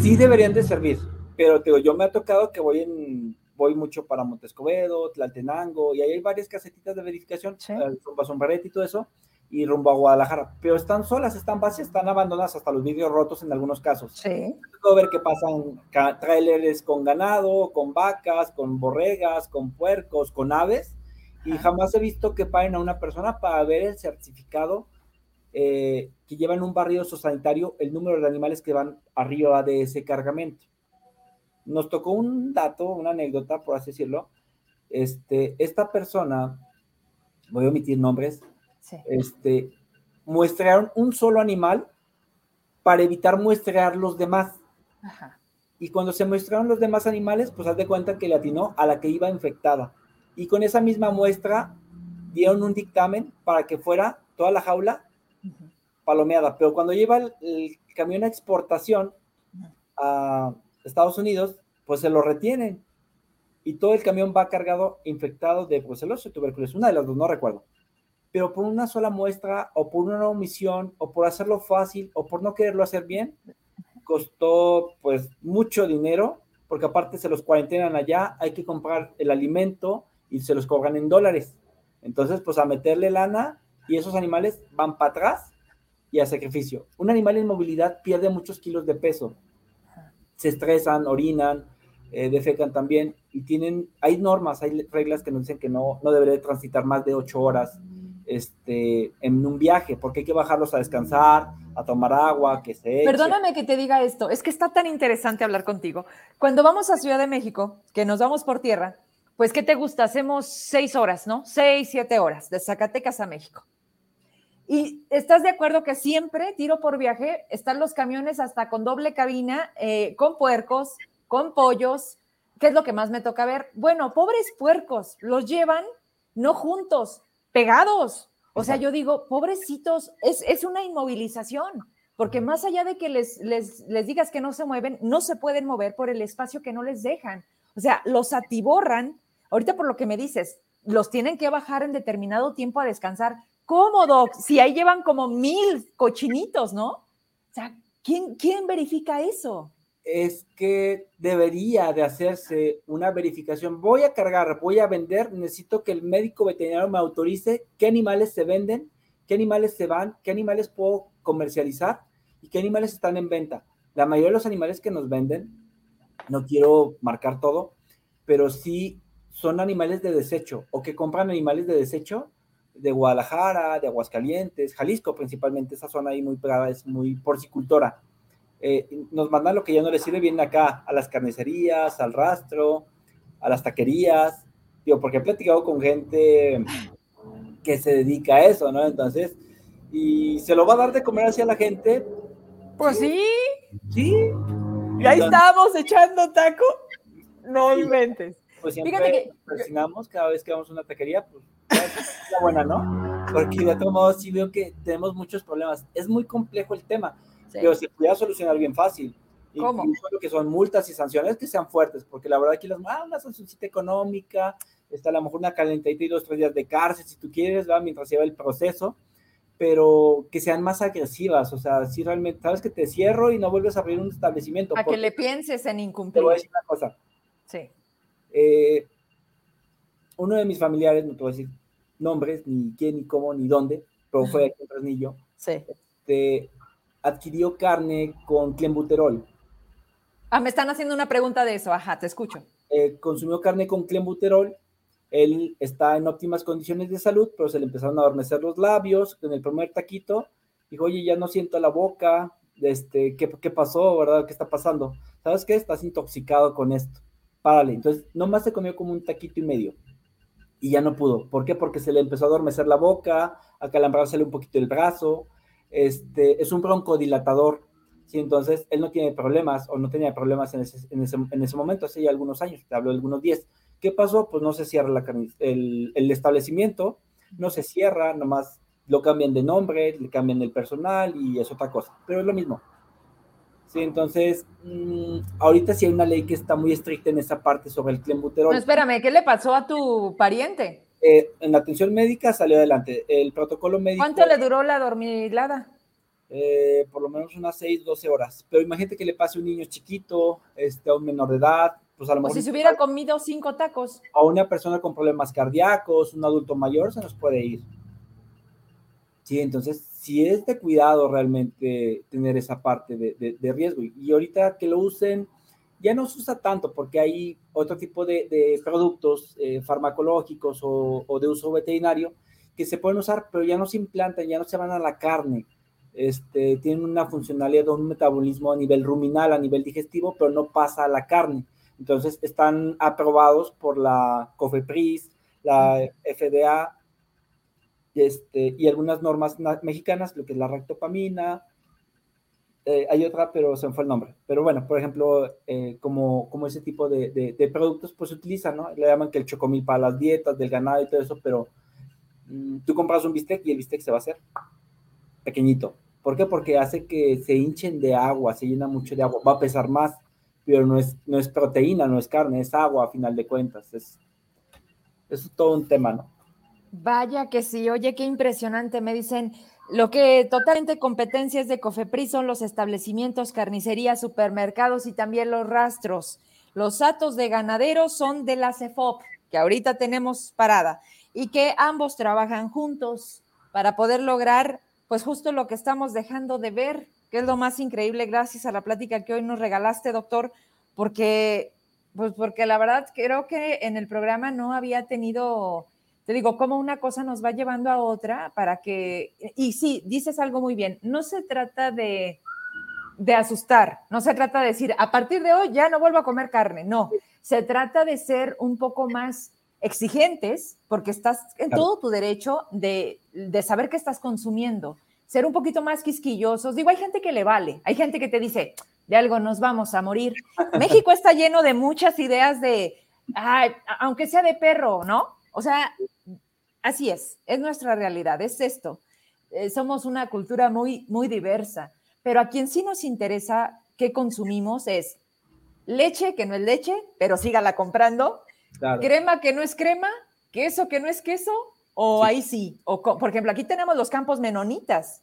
Sí deberían de servir, pero te yo me ha tocado que voy en voy mucho para Montescobedo, Tlaltenango, y ahí hay varias casetitas de verificación, sí. Eh, y todo eso, y rumbo a Guadalajara, pero están solas, están vacías, están abandonadas hasta los vidrios rotos en algunos casos. Sí. Puedo ver que pasan trailers con ganado, con vacas, con borregas, con puercos, con aves, y jamás he visto que paren a una persona para ver el certificado eh, que lleva en un barrio sanitario el número de animales que van arriba de ese cargamento. Nos tocó un dato, una anécdota, por así decirlo. Este, esta persona, voy a omitir nombres, este, muestrearon un solo animal para evitar muestrear los demás. Y cuando se muestraron los demás animales, pues haz de cuenta que le atinó a la que iba infectada. Y con esa misma muestra dieron un dictamen para que fuera toda la jaula palomeada. Pero cuando lleva el, camión a exportación a Estados Unidos, pues se lo retienen. Y todo el camión va cargado infectado de brucelosis y tuberculosis. Una de las dos, no recuerdo pero por una sola muestra o por una omisión o por hacerlo fácil o por no quererlo hacer bien, costó pues mucho dinero, porque aparte se los cuarentenan allá, hay que comprar el alimento y se los cobran en dólares. Entonces, pues a meterle lana y esos animales van para atrás y a sacrificio. Un animal en movilidad pierde muchos kilos de peso. Se estresan, orinan, eh, defecan también y tienen, hay normas, hay reglas que nos dicen que no, no debería transitar más de ocho horas este, en un viaje, porque hay que bajarlos a descansar, a tomar agua, que se... Perdóname que te diga esto, es que está tan interesante hablar contigo. Cuando vamos a Ciudad de México, que nos vamos por tierra, pues ¿qué te gusta? Hacemos seis horas, ¿no? Seis, siete horas, de Zacatecas a México. Y estás de acuerdo que siempre, tiro por viaje, están los camiones hasta con doble cabina, eh, con puercos, con pollos. ¿Qué es lo que más me toca ver? Bueno, pobres puercos, los llevan no juntos, pegados. O sea, yo digo, pobrecitos, es, es una inmovilización, porque más allá de que les, les, les, digas que no se mueven, no se pueden mover por el espacio que no les dejan. O sea, los atiborran. Ahorita por lo que me dices, los tienen que bajar en determinado tiempo a descansar. ¿Cómo, Doc? Si ahí llevan como mil cochinitos, ¿no? O sea, ¿quién, quién verifica eso? Es que debería de hacerse una verificación. Voy a cargar, voy a vender, necesito que el médico veterinario me autorice qué animales se venden, qué animales se van, qué animales puedo comercializar y qué animales están en venta. La mayoría de los animales que nos venden, no quiero marcar todo, pero sí son animales de desecho o que compran animales de desecho de Guadalajara, de Aguascalientes, Jalisco principalmente, esa zona ahí muy pegada es muy porcicultora eh, nos mandan lo que ya no les sirve, bien acá a las carnicerías, al rastro, a las taquerías, digo, porque he platicado con gente que se dedica a eso, ¿no? Entonces, y se lo va a dar de comer hacia la gente. Pues sí. Sí. Y ahí estamos echando taco. No inventes. Pues siempre Fíjate que... cada vez que vamos a una taquería, pues es la buena, ¿no? Porque de todos modos sí veo que tenemos muchos problemas. Es muy complejo el tema pero se pudiera solucionar bien fácil. ¿Cómo? lo que son multas y sanciones que sean fuertes, porque la verdad aquí las, ah, una sancioncita económica, está a lo mejor una calentadita y dos, tres días de cárcel, si tú quieres, ¿va? mientras lleva el proceso, pero que sean más agresivas, o sea, si realmente, sabes que te cierro y no vuelves a abrir un establecimiento. A que le pienses en incumplir. Te voy a decir una cosa. Sí. Eh, uno de mis familiares, no te voy a decir nombres, ni quién, ni cómo, ni dónde, pero fue aquí en Fresnillo. Sí. Este, adquirió carne con clenbuterol. Ah, me están haciendo una pregunta de eso. Ajá, te escucho. Eh, consumió carne con clenbuterol. Él está en óptimas condiciones de salud, pero se le empezaron a adormecer los labios en el primer taquito. Dijo, oye, ya no siento la boca, este, ¿qué, ¿qué pasó, verdad? ¿Qué está pasando? ¿Sabes qué? Estás intoxicado con esto. Párale. Entonces, nomás se comió como un taquito y medio y ya no pudo. ¿Por qué? Porque se le empezó a adormecer la boca, a calambrársele un poquito el brazo. Este, es un broncodilatador. ¿sí? Entonces, él no tiene problemas o no tenía problemas en ese, en ese, en ese momento, hace ya algunos años, te hablo de algunos 10. ¿Qué pasó? Pues no se cierra la, el, el establecimiento, no se cierra, nomás lo cambian de nombre, le cambian el personal y es otra cosa, pero es lo mismo. Sí, entonces, mmm, ahorita sí hay una ley que está muy estricta en esa parte sobre el clenbuterol. No, espérame, ¿qué le pasó a tu pariente? Eh, en la atención médica salió adelante. El protocolo médico. ¿Cuánto le duró la dormilada? Eh, por lo menos unas 6, 12 horas. Pero imagínate que le pase a un niño chiquito, este, a un menor de edad, pues a lo O mejor. si se hubiera comido cinco tacos. A una persona con problemas cardíacos, un adulto mayor, se nos puede ir. Sí, entonces, si es de cuidado realmente tener esa parte de, de, de riesgo. Y, y ahorita que lo usen, ya no se usa tanto porque hay otro tipo de, productos eh, farmacológicos o, o, de uso veterinario que se pueden usar, pero ya no se implantan, ya no se van a la carne. Este, tienen una funcionalidad, un metabolismo a nivel ruminal, a nivel digestivo, pero no pasa a la carne. Entonces están aprobados por la COFEPRIS, la FDA este, y algunas normas mexicanas, lo que es la ractopamina, eh, hay otra, pero se me fue el nombre. Pero bueno, por ejemplo, eh, como, como ese tipo de, de, de, productos, pues se utilizan, ¿no? Le llaman que el chocomil para las dietas, del ganado y todo eso, pero mmm, tú compras un bistec y el bistec se va a hacer pequeñito. ¿Por qué? Porque hace que se hinchen de agua, se llena mucho de agua, va a pesar más, pero no es, no es proteína, no es carne, es agua a final de cuentas. Es, es todo un tema, ¿no? Vaya que sí, oye, qué impresionante. Me dicen, lo que totalmente competencia es de Cofepris son los establecimientos, carnicerías, supermercados y también los rastros. Los atos de ganaderos son de la CEFOP, que ahorita tenemos parada, y que ambos trabajan juntos para poder lograr, pues justo lo que estamos dejando de ver, que es lo más increíble, gracias a la plática que hoy nos regalaste, doctor, porque, pues porque la verdad creo que en el programa no había tenido te digo, cómo una cosa nos va llevando a otra para que, y sí, dices algo muy bien, no se trata de, de asustar, no se trata de decir, a partir de hoy ya no vuelvo a comer carne, no, se trata de ser un poco más exigentes, porque estás en claro. todo tu derecho de, de saber qué estás consumiendo, ser un poquito más quisquillosos. Digo, hay gente que le vale, hay gente que te dice, de algo nos vamos a morir. México está lleno de muchas ideas de, ay, aunque sea de perro, ¿no? O sea, así es, es nuestra realidad, es esto. Eh, somos una cultura muy, muy diversa, pero a quien sí nos interesa qué consumimos es leche que no es leche, pero sígala comprando, claro. crema que no es crema, queso que no es queso, o sí. ahí sí. O, por ejemplo, aquí tenemos los campos menonitas.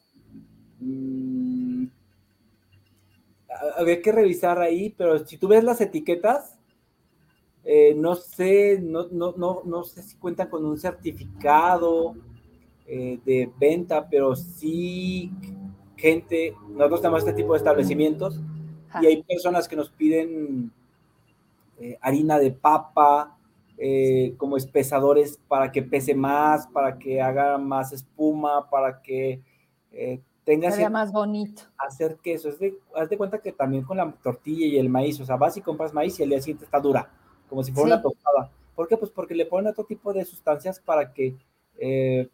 Mm, habría que revisar ahí, pero si tú ves las etiquetas, eh, no sé, no, no, no, no, sé si cuentan con un certificado eh, de venta, pero sí gente, nosotros tenemos este tipo de establecimientos Ajá. y hay personas que nos piden eh, harina de papa eh, como espesadores para que pese más, para que haga más espuma, para que tenga más bonito. Hacer queso. Es de, haz de cuenta que también con la tortilla y el maíz, o sea, vas y compras maíz y el día siguiente está dura como si fuera sí. una tostada. ¿Por qué? Pues porque le ponen otro tipo de sustancias para que eh,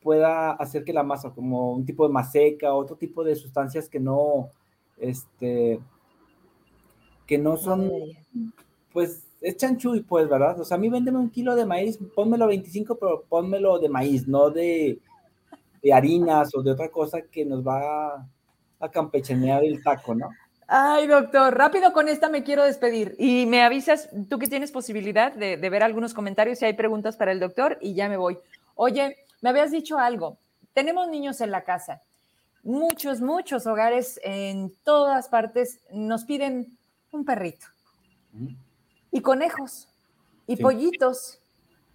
pueda hacer que la masa, como un tipo de maseca, otro tipo de sustancias que no, este, que no son, pues, es chanchuy, pues, ¿verdad? O sea, a mí véndeme un kilo de maíz, pónmelo 25, pero pónmelo de maíz, no de, de harinas o de otra cosa que nos va a, a campechanear el taco, ¿no? Ay, doctor, rápido con esta me quiero despedir. Y me avisas, tú que tienes posibilidad de, de, ver algunos comentarios, si hay preguntas para el doctor, y ya me voy. Oye, me habías dicho algo. Tenemos niños en la casa. Muchos, muchos hogares en todas partes nos piden un perrito. Y conejos. Y sí. pollitos.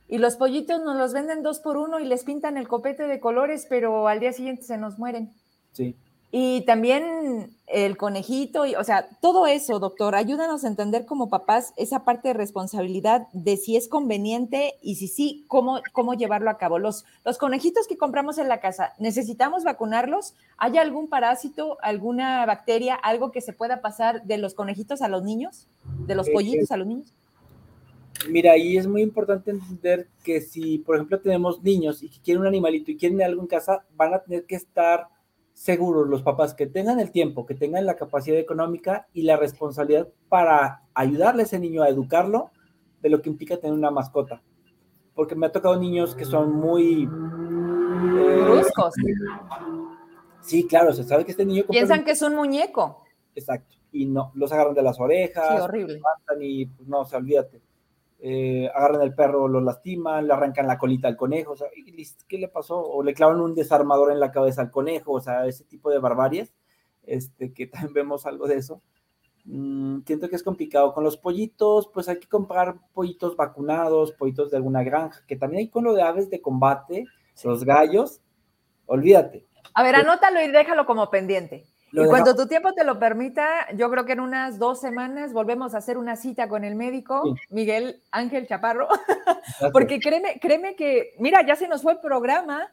Y los pollitos nos los venden dos por uno y les pintan el copete de colores, pero al día siguiente se nos mueren. Sí. Y también el conejito, y, o sea, todo eso, doctor, ayúdanos a entender como papás esa parte de responsabilidad de si es conveniente y si sí, cómo, cómo llevarlo a cabo. Los, los conejitos que compramos en la casa, ¿necesitamos vacunarlos? ¿Hay algún parásito, alguna bacteria, algo que se pueda pasar de los conejitos a los niños? ¿De los eh, pollitos a los niños? Mira, ahí es muy importante entender que si, por ejemplo, tenemos niños y que quieren un animalito y quieren algo en casa, van a tener que estar seguros los papás que tengan el tiempo, que tengan la capacidad económica y la responsabilidad para ayudarle a ese niño a educarlo de lo que implica tener una mascota. Porque me ha tocado niños que son muy... Eh, Bruscos. Sí, claro, se sabe que este niño... Piensan que es un muñeco. Exacto. Y no, los agarran de las orejas. Sí, horrible. Y pues no, o sea, olvídate. Eh, agarran el perro, lo lastiman, le arrancan la colita al conejo, o sea, ¿qué le pasó? O le clavan un desarmador en la cabeza al conejo, o sea, ese tipo de barbaries, este, que también vemos algo de eso. Mm, siento que es complicado. Con los pollitos, pues hay que comprar pollitos vacunados, pollitos de alguna granja, que también hay con lo de aves de combate, los gallos, olvídate. A ver, anótalo y déjalo como pendiente y cuando tu tiempo te lo permita, yo creo que en unas dos semanas volvemos a hacer una cita con el médico, Miguel Ángel Chaparro, porque créeme, créeme que, mira, ya se nos fue el programa.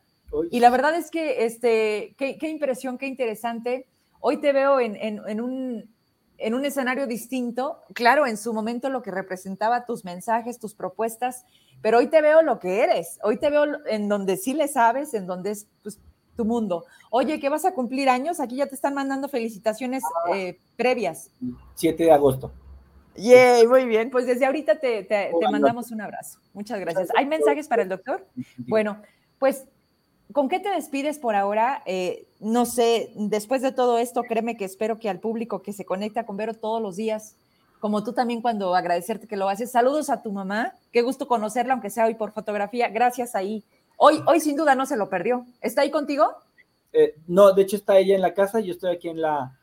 Y la verdad es que, este, qué, qué impresión, qué interesante. Hoy te veo en, en, en, un, en un escenario distinto, claro, en su momento lo que representaba tus mensajes, tus propuestas, pero hoy te veo lo que eres, hoy te veo en donde sí le sabes, en donde es pues, tu mundo. Oye, ¿qué vas a cumplir años, aquí ya te están mandando felicitaciones eh, previas. 7 de agosto. Yay, muy bien. Pues desde ahorita te, te, mandamos un abrazo. Muchas gracias. ¿Hay mensajes para el doctor? Bueno, pues, ¿con qué te despides por ahora? Eh, no sé, después de todo esto, créeme que espero que al público que se conecta con Vero todos los días, como tú también cuando agradecerte que lo haces, saludos a tu mamá. Qué gusto conocerla, aunque sea hoy por fotografía. Gracias ahí Hoy, hoy sin duda no se lo perdió. ¿Está ahí contigo? Eh, no, de hecho está ella en la casa, y yo estoy aquí en la,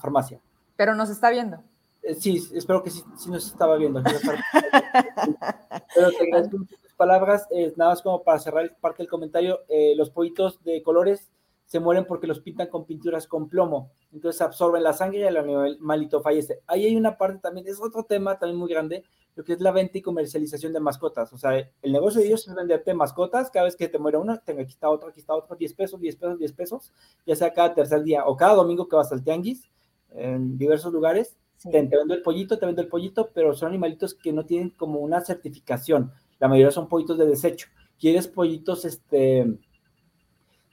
farmacia. Pero nos está viendo. Eh, sí, espero que sí, nos estaba viendo. Pero te agradezco tus palabras. nada más como para cerrar parte del comentario, eh, los pollitos de colores se mueren porque los pintan con pinturas con plomo. Entonces absorben la sangre y el animalito fallece. Ahí hay una parte también, es otro tema también muy grande, lo que es la venta y comercialización de mascotas. O sea, el negocio de ellos es venderte mascotas, cada vez que te muere una, tengo aquí está otro, aquí está otro, 10 pesos, 10 pesos, 10 pesos, ya sea cada tercer día o cada domingo que vas al tianguis en diversos lugares, te, vendo el pollito, te vendo el pollito, pero son animalitos que no tienen como una certificación. La mayoría son pollitos de desecho. Quieres pollitos este,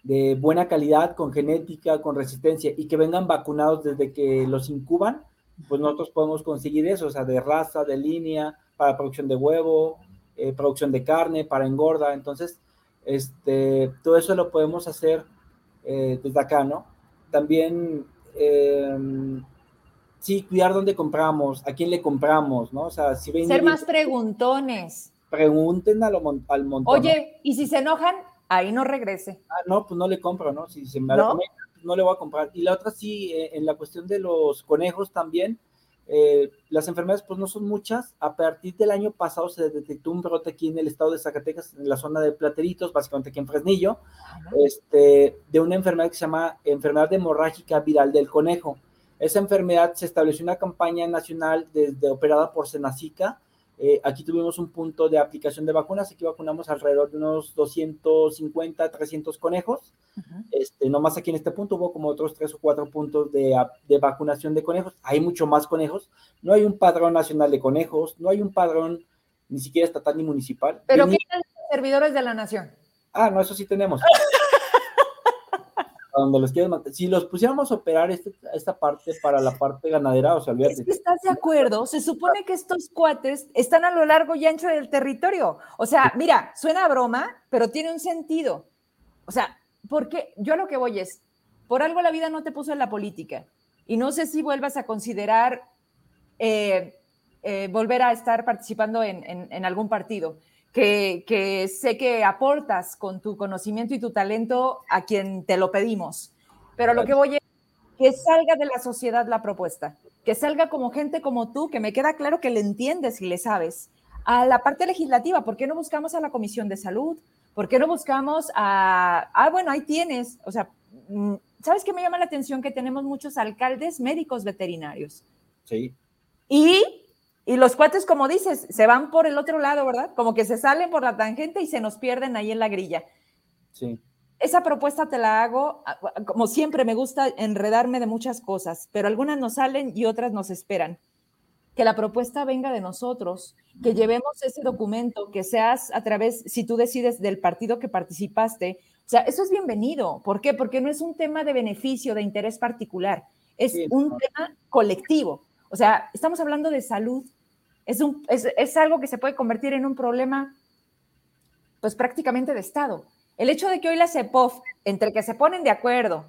de buena calidad, con genética, con resistencia y que vengan vacunados desde que los incuban, pues nosotros podemos conseguir eso, o sea, de raza, de línea, para producción de huevo, eh, producción de carne, para engorda. Entonces, este, todo eso lo podemos hacer eh, desde acá, ¿no? También, em, sí, cuidar dónde compramos, a quién le compramos, ¿no? O sea, si ven... Ser más preguntones. Pregunten al, al montón. Oye, ¿y si se enojan? Ahí no regrese. Ah, no, pues no le compro, ¿no? Si se me ¿No? No le voy a comprar. Y la otra sí, eh, en la cuestión de los conejos también, eh, las enfermedades pues no son muchas. A partir del año pasado se detectó un brote aquí en el estado de Zacatecas, en la zona de Plateritos, básicamente aquí en Fresnillo, este, de una enfermedad que se llama enfermedad hemorrágica viral del conejo. Esa enfermedad se estableció una campaña nacional desde, operada por Senacica, eh, aquí tuvimos un punto de aplicación de vacunas, aquí vacunamos alrededor de unos 250, 300 conejos. este, no más aquí en este punto hubo como otros tres o cuatro puntos de, de, vacunación de conejos. Hay mucho más conejos. No hay un padrón nacional de conejos, no hay un padrón ni siquiera estatal ni municipal. ¿Pero qué tal servidores de la nación? Ah, no, eso sí tenemos. Donde los quieres Si los pusiéramos a operar este, esta parte para la parte ganadera, o sea, olvídate. ¿Estás de acuerdo? Se supone que estos cuates están a lo largo y ancho del territorio. O sea, mira, suena a broma, pero tiene un sentido. O sea, porque yo a lo que voy es, por algo la vida no te puso en la política. Y no sé si vuelvas a considerar eh, eh, volver a estar participando en, en algún partido que, sé que aportas con tu conocimiento y tu talento a quien te lo pedimos. Pero lo que voy es que salga de la sociedad la propuesta, que salga como gente como tú, que me queda claro que le entiendes y le sabes, a la parte legislativa. ¿Por qué no buscamos a la Comisión de Salud? ¿Por qué no buscamos a, ah, bueno, ahí tienes, o sea, mm, ¿sabes qué me llama la atención? Que tenemos muchos alcaldes médicos veterinarios. Sí. Y, y los cuates, como dices, se van por el otro lado, ¿verdad? Como que se salen por la tangente y se nos pierden ahí en la grilla. Sí. Esa propuesta te la hago, como siempre me gusta enredarme de muchas cosas, pero algunas nos salen y otras nos esperan. Que la propuesta venga de nosotros, que llevemos ese documento, que seas a través, si tú decides del partido que participaste, o sea, eso es bienvenido. ¿Por qué? Porque no es un tema de beneficio, de interés particular, es un tema colectivo. O sea, estamos hablando de salud, es, un, es, es algo que se puede convertir en un problema, pues prácticamente de Estado. El hecho de que hoy la CEPOF, entre que se ponen de acuerdo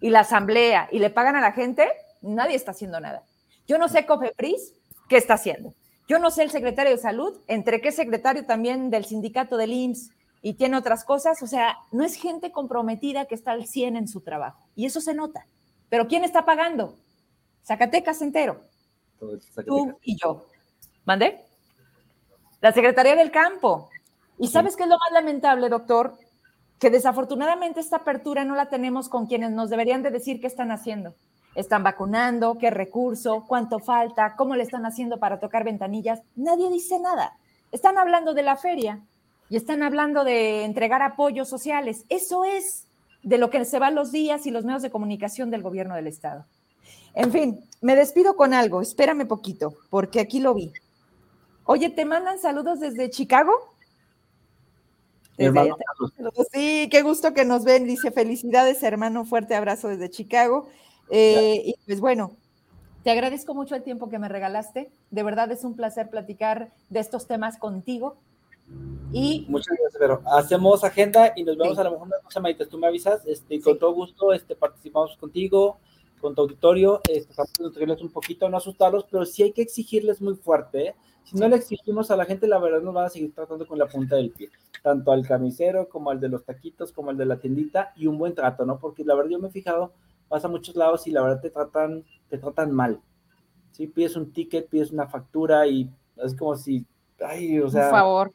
y la asamblea y le pagan a la gente, nadie está haciendo nada. Yo no sé COFEPRIS qué está haciendo. Yo no sé el secretario de salud, entre qué secretario también del sindicato del IMSS y tiene otras cosas. O sea, no es gente comprometida que está al 100 en su trabajo. Y eso se nota. Pero ¿quién está pagando? Zacatecas entero. Tú y yo. ¿Mandé? La Secretaría del Campo. ¿Y sabes qué es lo más lamentable, doctor? que desafortunadamente esta apertura no la tenemos con quienes nos deberían de decir qué están haciendo. ¿Están vacunando? ¿Qué recurso? ¿Cuánto falta? ¿Cómo le están haciendo para tocar ventanillas? Nadie dice nada. Están hablando de la feria y están hablando de entregar apoyos sociales. Eso es de lo que se van los días y los medios de comunicación del gobierno del Estado. En fin, me despido con algo. Espérame poquito, porque aquí lo vi. Oye, ¿te mandan saludos desde Chicago? sí, qué gusto que nos ven. Dice, felicidades, hermano, fuerte abrazo desde Chicago. Eh, y pues bueno, te agradezco mucho el tiempo que me regalaste. De verdad es un placer platicar de estos temas contigo. Y muchas gracias, pero hacemos agenda y nos vemos a lo mejor una cosa, Maite, tú me avisas, este, con todo gusto, este, participamos contigo, con tu auditorio, vamos un poquito, no asustarlos, pero sí hay que exigirles muy fuerte, ¿eh? Si no le exigimos a la gente, la verdad nos van a seguir tratando con la punta del pie, tanto al camisero como al de los taquitos, como al de la tiendita, y un buen trato, ¿no? Porque la verdad yo me he fijado, vas a muchos lados y la verdad te tratan, te tratan mal. Si pides un ticket, pides una factura y es como si, ay, o sea. Por favor.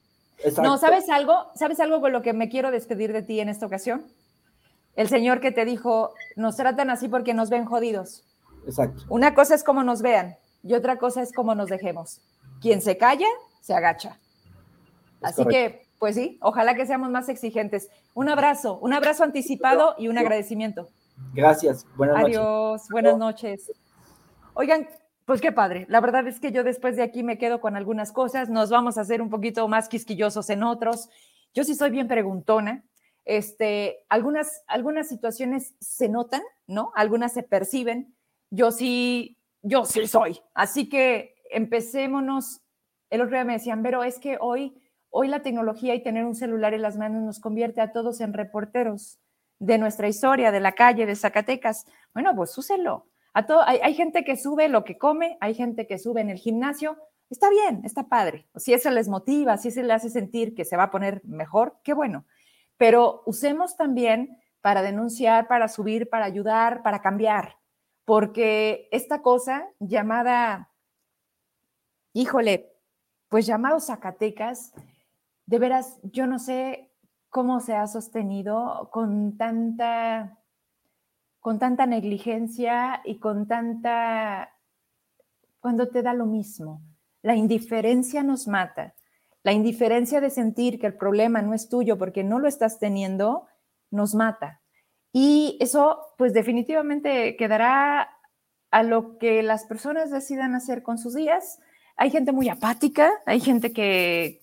No, ¿sabes algo? ¿Sabes algo con lo que me quiero despedir de ti en esta ocasión? El señor que te dijo, nos tratan así porque nos ven jodidos. Exacto. Una cosa es cómo nos vean y otra cosa es cómo nos dejemos. Quien se calla, se agacha. Así que, pues sí, ojalá que seamos más exigentes. Un abrazo, un abrazo anticipado y un agradecimiento. Gracias. Buenas noches. Adiós, buenas noches. Oigan, pues qué padre. La verdad es que yo después de aquí me quedo con algunas cosas. Nos vamos a hacer un poquito más quisquillosos en otros. Yo sí soy bien preguntona. Este, algunas, algunas situaciones se notan, ¿no? Algunas se perciben. Yo sí, yo sí soy. Así que empecémonos, el otro día me decían, pero es que hoy, hoy la tecnología y tener un celular en las manos nos convierte a todos en reporteros de nuestra historia, de la calle, de Zacatecas. Bueno, pues úselo. A todo, hay, hay gente que sube lo que come, hay gente que sube en el gimnasio. Está bien, está padre. Si eso les motiva, si eso le hace sentir que se va a poner mejor, qué bueno. Pero usemos también para denunciar, para subir, para ayudar, para cambiar, porque esta cosa llamada híjole, pues llamado Zacatecas, de veras, yo no sé cómo se ha sostenido con tanta, con tanta negligencia y con tanta, cuando te da lo mismo. La indiferencia nos mata. La indiferencia de sentir que el problema no es tuyo porque no lo estás teniendo, nos mata. Y eso, pues definitivamente quedará a lo que las personas decidan hacer con sus días hay gente muy apática, hay gente que,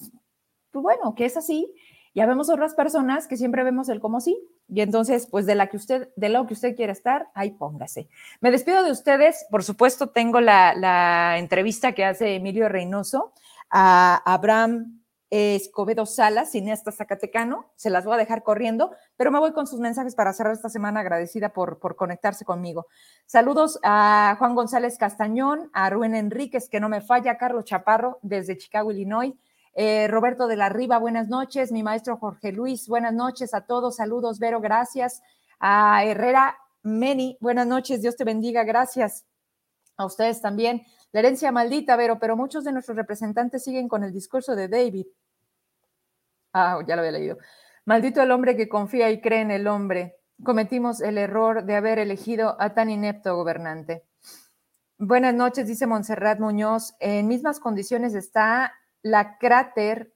pues bueno, que es así. Ya vemos otras personas que siempre vemos el como sí. Y entonces, pues de la que usted, de lo que usted quiera estar, ahí póngase. Me despido de ustedes. Por supuesto, tengo la, la entrevista que hace Emilio Reynoso a Abraham Escobedo Salas, cineasta zacatecano. Se las voy a dejar corriendo, pero me voy con sus mensajes para cerrar esta semana agradecida por, por conectarse conmigo. Saludos a Juan González Castañón, a Rubén Enríquez, que no me falla, a Carlos Chaparro desde Chicago, Illinois. Eh, Roberto de la Riva, buenas noches. Mi maestro Jorge Luis, buenas noches a todos. Saludos, Vero, gracias. A Herrera Meni, buenas noches. Dios te bendiga, gracias. A ustedes también. La herencia maldita, Vero, pero muchos de nuestros representantes siguen con el discurso de David. Ah, ya lo había leído. Maldito el hombre que confía y cree en el hombre. cometimos el error de haber elegido a tan inepto gobernante. Buenas noches, dice Montserrat Muñoz. En mismas condiciones está la cráter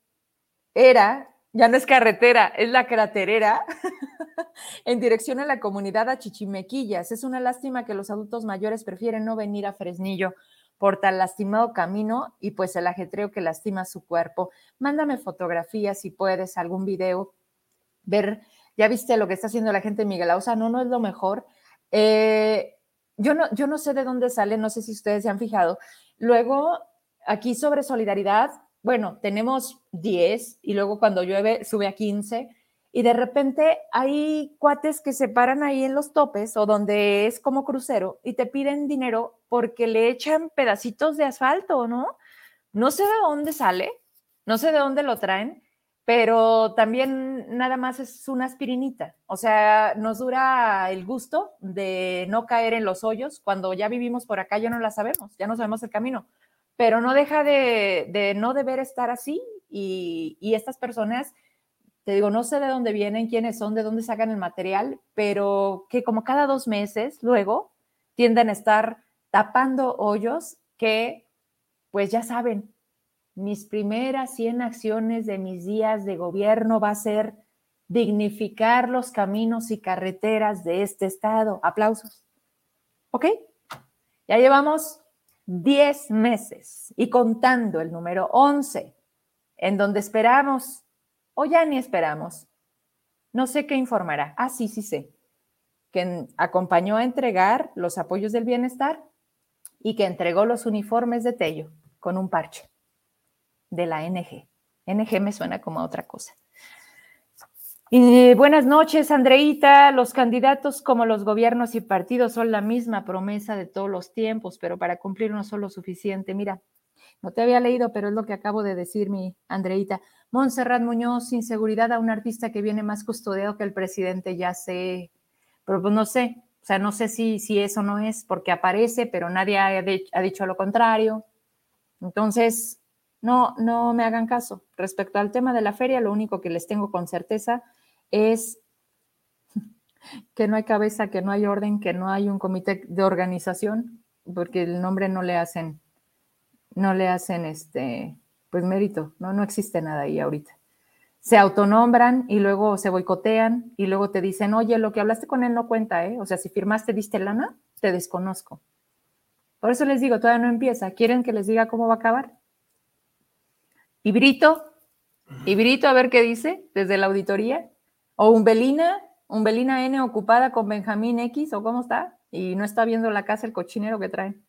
era, ya no es carretera, es la craterera, en dirección a la comunidad a Chichimequillas. Es una lástima que los adultos mayores prefieren no venir a Fresnillo por tan lastimado camino y pues el ajetreo que lastima su cuerpo. Mándame fotografías si puedes, algún video, ver, ya viste lo que está haciendo la gente en Miguel Ausa, no, no es lo mejor. Eh, yo, no, yo no sé de dónde sale, no sé si ustedes se han fijado. Luego, aquí sobre solidaridad, bueno, tenemos 10 y luego cuando llueve sube a 15 y de repente hay cuates que se paran ahí en los topes o donde es como crucero y te piden dinero porque le echan pedacitos de asfalto, ¿no? No sé de dónde sale, no sé de dónde lo traen, pero también nada más es una aspirinita. O sea, nos dura el gusto de no caer en los hoyos. Cuando ya vivimos por acá ya no la sabemos, ya no sabemos el camino, pero no deja de, no deber estar así y, y estas personas te digo, no sé de dónde vienen, quiénes son, de dónde sacan el material, pero que como cada dos meses luego tienden a estar tapando hoyos que, pues ya saben, mis primeras 100 acciones de mis días de gobierno va a ser dignificar los caminos y carreteras de este estado. Aplausos. ¿Ok? Ya llevamos 10 meses y contando el número 11, en donde esperamos o ya ni esperamos. No sé qué informará. Ah, sí, sí sé. Que acompañó a entregar los apoyos del bienestar y que entregó los uniformes de Tello con un parche de la NG. NG me suena como otra cosa. Y buenas noches, Andreita. Los candidatos como los gobiernos y partidos son la misma promesa de todos los tiempos, pero para cumplir no son lo suficiente. Mira, no te había leído, pero es lo que acabo de decir, mi Andreita. Montserrat Muñoz, inseguridad a un artista que viene más custodiado que el presidente, ya sé, pero pues no sé, o sea, no sé si, si eso no es, porque aparece, pero nadie ha, ha dicho lo contrario. Entonces, no, no me hagan caso. Respecto al tema de la feria, lo único que les tengo con certeza es que no hay cabeza, que no hay orden, que no hay un comité de organización, porque el nombre no le hacen no le hacen este, pues mérito, no, no existe nada ahí ahorita. Se autonombran y luego se boicotean y luego te dicen, oye, lo que hablaste con él no cuenta, ¿eh? O sea, si firmaste, diste lana, te desconozco. Por eso les digo, todavía no empieza. ¿Quieren que les diga cómo va a acabar? Y Brito, y Brito, a ver qué dice desde la auditoría. O Umbelina, Umbelina N ocupada con Benjamín X, o cómo está, y no está viendo la casa el cochinero que traen.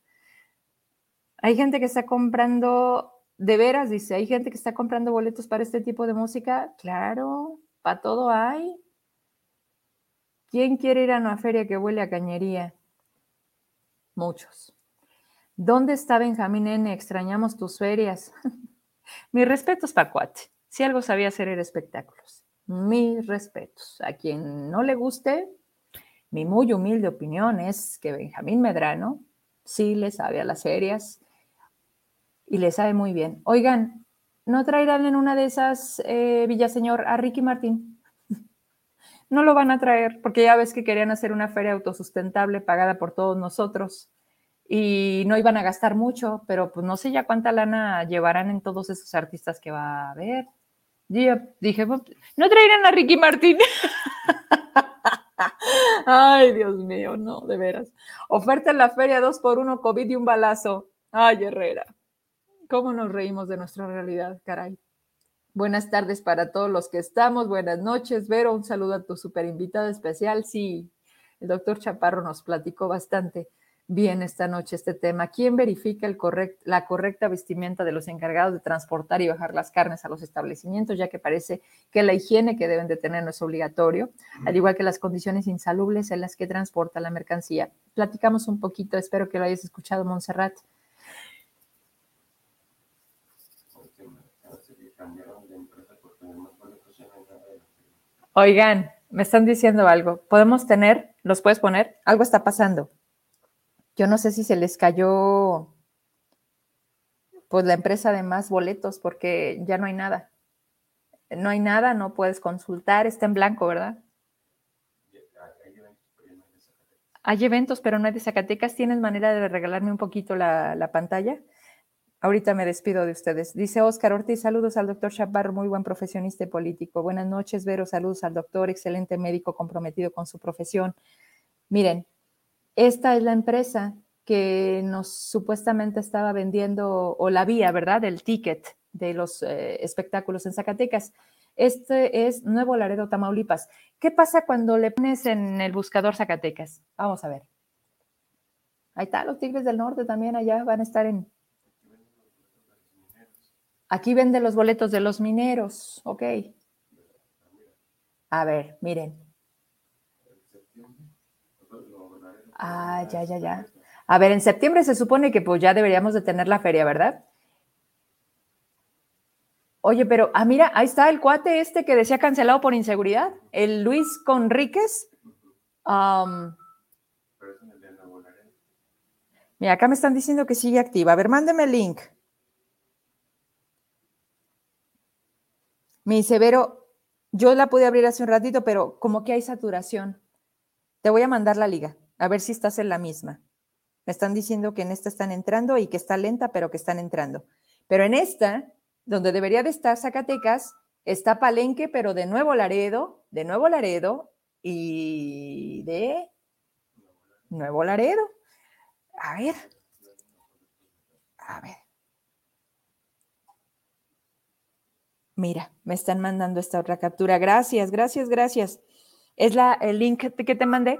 Hay gente que está comprando, de veras, dice, hay gente que está comprando boletos para este tipo de música. Claro, para todo hay. ¿Quién quiere ir a una feria que huele a cañería? Muchos. ¿Dónde está Benjamín N? Extrañamos tus ferias. Mis respetos, Pacuate. Si algo sabía hacer era espectáculos. Mis respetos. A quien no le guste, mi muy humilde opinión es que Benjamín Medrano sí le sabe a las ferias, y le sabe muy bien. Oigan, ¿no traerán en una de esas, eh, Villaseñor, a Ricky Martín? no lo van a traer porque ya ves que querían hacer una feria autosustentable pagada por todos nosotros y no iban a gastar mucho, pero pues no sé ya cuánta lana llevarán en todos esos artistas que va a haber. Yo dije, pues, no traerán a Ricky Martín. Ay, Dios mío, no, de veras. Oferta en la feria dos por uno, COVID y un balazo. Ay, Herrera. ¿Cómo nos reímos de nuestra realidad, caray? Buenas tardes para todos los que estamos. Buenas noches, Vero. Un saludo a tu super invitado especial. Sí, el doctor Chaparro nos platicó bastante bien esta noche este tema. ¿Quién verifica el la correcta vestimenta de los encargados de transportar y bajar las carnes a los establecimientos, ya que parece que la higiene que deben de tener no es obligatorio, al igual que las condiciones insalubles en las que transporta la mercancía? Platicamos un poquito, espero que lo hayas escuchado, Montserrat. Oigan, me están diciendo algo. ¿Podemos tener? ¿Los puedes poner? Algo está pasando. Yo no sé si se les cayó pues la empresa de más boletos porque ya no hay nada. No hay nada, no puedes consultar, está en blanco, ¿verdad? Hay eventos, pero no hay de Zacatecas. ¿Tienes manera de regalarme un poquito la, la pantalla? Ahorita me despido de ustedes. Dice Oscar Ortiz, saludos al doctor Chaparro, muy buen profesionista y político. Buenas noches, Vero, saludos al doctor, excelente médico comprometido con su profesión. Miren, esta es la empresa que nos supuestamente estaba vendiendo, o la vía, ¿verdad?, del ticket de los eh, espectáculos en Zacatecas. Este es Nuevo Laredo, Tamaulipas. ¿Qué pasa cuando le pones en el buscador Zacatecas? Vamos a ver. Ahí está, los Tigres del Norte también allá van a estar en, Aquí vende los boletos de los mineros, ok. A ver, miren. Ah, ya, ya, ya. A ver, en septiembre se supone que pues ya deberíamos de tener la feria, ¿verdad? Oye, pero, ah, mira, ahí está el cuate este que decía cancelado por inseguridad, el Luis Conríquez. mira, acá me están diciendo que sigue activa. A ver, mándeme el link. Me dice, Vero, yo la pude abrir hace un ratito, pero como que hay saturación. Te voy a mandar la liga, a ver si estás en la misma. Me están diciendo que en esta están entrando y que está lenta, pero que están entrando. Pero en esta, donde debería de estar Zacatecas, está Palenque, pero de nuevo Laredo, de nuevo Laredo y de Nuevo Laredo. A ver. A ver. Mira, me están mandando esta otra captura. Gracias, gracias, gracias. ¿Es la, el link que te mandé?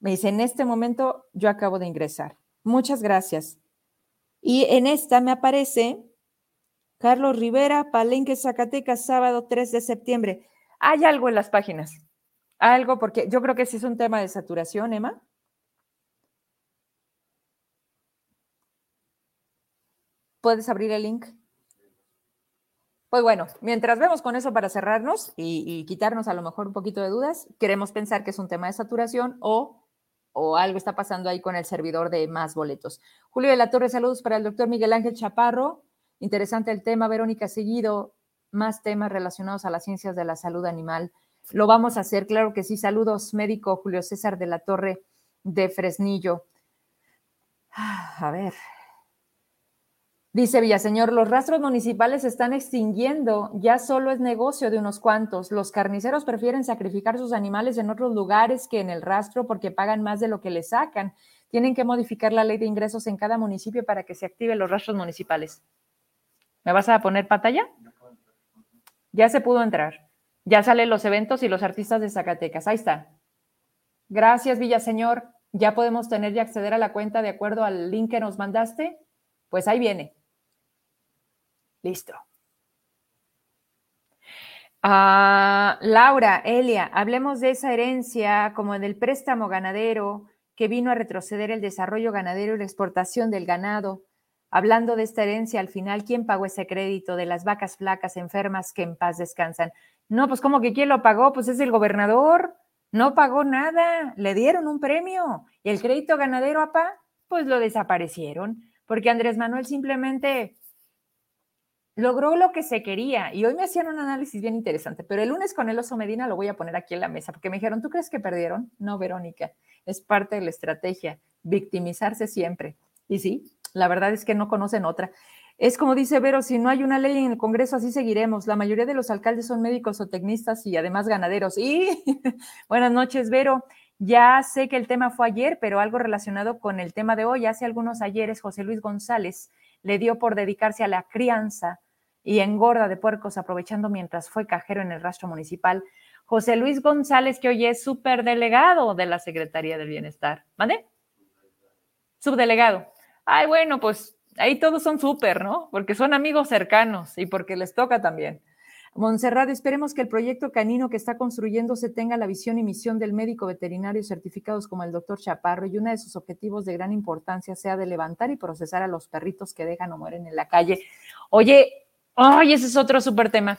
Me dice, en este momento yo acabo de ingresar. Muchas gracias. Y en esta me aparece Carlos Rivera, Palenque, Zacatecas, sábado 3 de septiembre. Hay algo en las páginas. Algo, porque yo creo que sí es un tema de saturación, Emma. ¿Puedes abrir el link? Pues bueno, mientras vemos con eso para cerrarnos y, quitarnos a lo mejor un poquito de dudas, queremos pensar que es un tema de saturación o, o algo está pasando ahí con el servidor de más boletos. Julio de la Torre, saludos para el doctor Miguel Ángel Chaparro. Interesante el tema, Verónica Seguido, más temas relacionados a las ciencias de la salud animal. Lo vamos a hacer, claro que sí. Saludos, médico Julio César de la Torre de Fresnillo. Ah, a ver, Dice Villaseñor, los rastros municipales se están extinguiendo, ya solo es negocio de unos cuantos. Los carniceros prefieren sacrificar sus animales en otros lugares que en el rastro porque pagan más de lo que le sacan. Tienen que modificar la ley de ingresos en cada municipio para que se activen los rastros municipales. ¿Me vas a poner pantalla? Ya se pudo entrar. Ya salen los eventos y los artistas de Zacatecas. Ahí está. Gracias, Villaseñor. Ya podemos tener y acceder a la cuenta de acuerdo al link que nos mandaste. Pues ahí viene. Listo. Ah, Laura, Elia, hablemos de esa herencia como del préstamo ganadero que vino a retroceder el desarrollo ganadero y la exportación del ganado. Hablando de esta herencia, al final, ¿quién pagó ese crédito de las vacas flacas enfermas que en paz descansan? No, pues como que quién lo pagó, pues es el gobernador. No pagó nada, le dieron un premio. Y el crédito ganadero, apá, pues lo desaparecieron, porque Andrés Manuel simplemente logró lo que se quería. Y hoy me hacían un análisis bien interesante, pero el lunes con el oso Medina lo voy a poner aquí en la mesa, porque me dijeron, ¿tú crees que perdieron? No, Verónica, es parte de la estrategia, victimizarse siempre. Y sí, la verdad es que no conocen otra. Es como dice Vero, si no hay una ley en el Congreso, así seguiremos. La mayoría de los alcaldes son médicos o tecnistas y además ganaderos. Y buenas noches, Vero. Ya sé que el tema fue ayer, pero algo relacionado con el tema de hoy. Hace algunos ayeres, José Luis González le dio por dedicarse a la crianza y engorda de puercos aprovechando mientras fue cajero en el rastro municipal. José Luis González, que hoy es superdelegado de la Secretaría del Bienestar. ¿Mande? Subdelegado. Ay, bueno, pues ahí todos son súper, ¿no? Porque son amigos cercanos y porque les toca también. Montserrat, esperemos que el proyecto canino que está construyéndose tenga la visión y misión del médico veterinario certificados como el doctor Chaparro y uno de sus objetivos de gran importancia sea de levantar y procesar a los perritos que dejan o mueren en la calle. Oye, ay, ese es otro súper tema.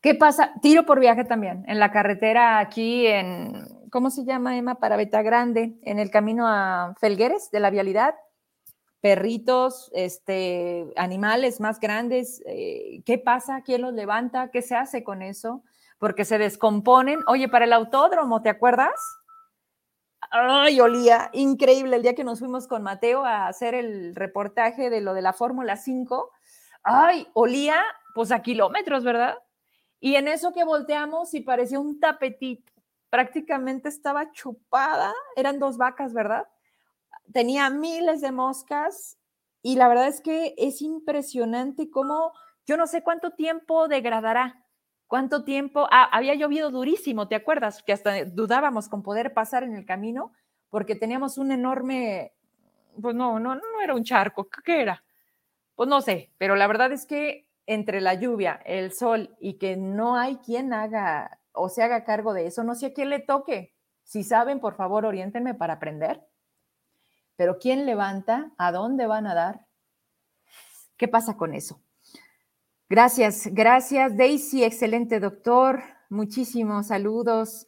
¿Qué pasa? Tiro por viaje también, en la carretera aquí en, ¿cómo se llama, Emma? Para Beta Grande, en el camino a Felgueres de la vialidad perritos, este, animales más grandes, eh, ¿qué pasa? ¿Quién los levanta? ¿Qué se hace con eso? Porque se descomponen. Oye, para el autódromo, ¿te acuerdas? ay, olía increíble el día que nos fuimos con Mateo a hacer el reportaje de lo de la Fórmula 5. Ay, olía pues a kilómetros, ¿verdad? Y en eso que volteamos y parecía un tapetito, prácticamente estaba chupada, eran dos vacas, ¿verdad? Tenía miles de moscas y la verdad es que es impresionante cómo, yo no sé cuánto tiempo degradará, cuánto tiempo, ah, había llovido durísimo, ¿te acuerdas? Que hasta dudábamos con poder pasar en el camino porque teníamos un enorme, pues no, no, no era un charco, ¿qué era? Pues no sé, pero la verdad es que entre la lluvia, el sol y que no hay quien haga o se haga cargo de eso, no sé a quién le toque. Si saben, por favor, oriéntenme para aprender. Pero ¿quién levanta? ¿A dónde van a dar? ¿Qué pasa con eso? Gracias, gracias Daisy, excelente doctor. Muchísimos saludos.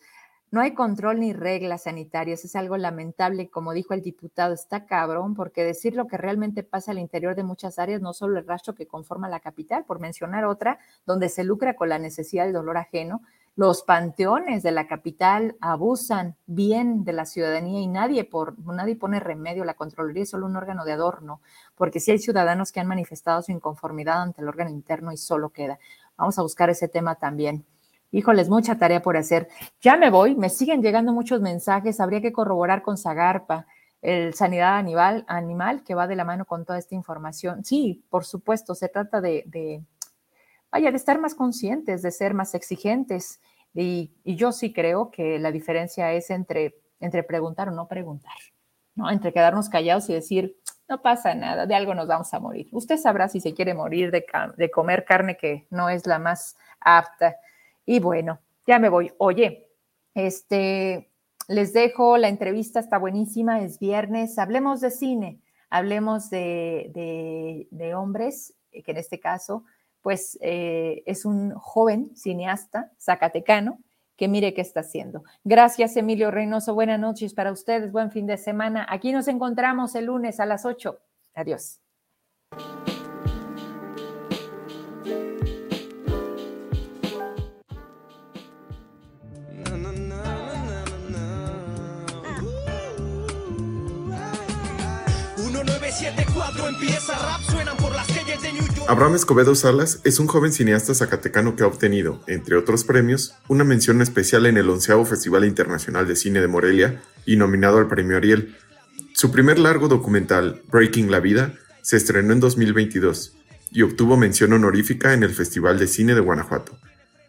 No hay control ni reglas sanitarias, es algo lamentable, como dijo el diputado, está cabrón, porque decir lo que realmente pasa al interior de muchas áreas, no solo el rastro que conforma la capital, por mencionar otra, donde se lucra con la necesidad del dolor ajeno, los panteones de la capital abusan bien de la ciudadanía y nadie, por, nadie pone remedio, la Contraloría es solo un órgano de adorno, porque si hay ciudadanos que han manifestado su inconformidad ante el órgano interno y solo queda. Vamos a buscar ese tema también. Híjoles, mucha tarea por hacer. Ya me voy, me siguen llegando muchos mensajes, habría que corroborar con Zagarpa el sanidad animal, animal que va de la mano con toda esta información. Sí, por supuesto, se trata de, vaya, de estar más conscientes, de ser más exigentes. Y, y, yo sí creo que la diferencia es entre, entre preguntar o no preguntar, ¿no? Entre quedarnos callados y decir, no pasa nada, de algo nos vamos a morir. Usted sabrá si se quiere morir de, de comer carne que no es la más apta y bueno, ya me voy. Oye, este, les dejo, la entrevista está buenísima, es viernes, hablemos de cine, hablemos de, de, hombres, que en este caso, pues eh, es un joven cineasta zacatecano que mire qué está haciendo. Gracias, Emilio Reynoso. Buenas noches para ustedes, buen fin de semana. Aquí nos encontramos el lunes a las 8. Adiós. 1974 empieza rap, suenan por las calles de New York. Abraham Escobedo Salas es un joven cineasta zacatecano que ha obtenido, entre otros premios, una mención especial en el onceavo Festival Internacional de Cine de Morelia y nominado al Premio Ariel. Su primer largo documental, Breaking la Vida, se estrenó en 2022 y obtuvo mención honorífica en el Festival de Cine de Guanajuato.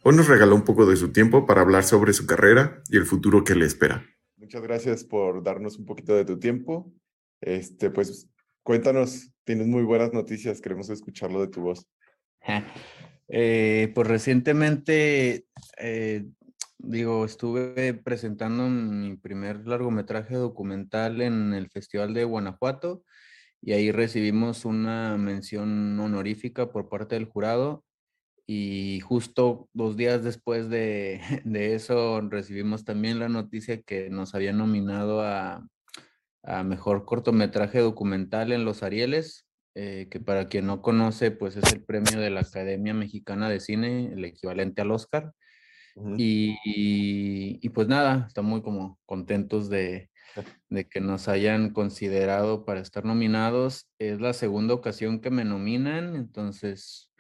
Hoy nos regaló un poco de su tiempo para hablar sobre su carrera y el futuro que le espera. Muchas gracias por darnos un poquito de tu tiempo. Este, pues Cuéntanos, tienes muy buenas noticias, queremos escucharlo de tu voz. Eh, pues recientemente, eh, digo, estuve presentando mi primer largometraje documental en el Festival de Guanajuato y ahí recibimos una mención honorífica por parte del jurado y justo dos días después de, de eso recibimos también la noticia que nos habían nominado a a mejor cortometraje documental en los Arieles, eh, que para quien no conoce, pues es el premio de la Academia Mexicana de Cine, el equivalente al Oscar. y, y, pues nada, estamos muy como contentos de, de, que nos hayan considerado para estar nominados. Es la segunda ocasión que me nominan, entonces,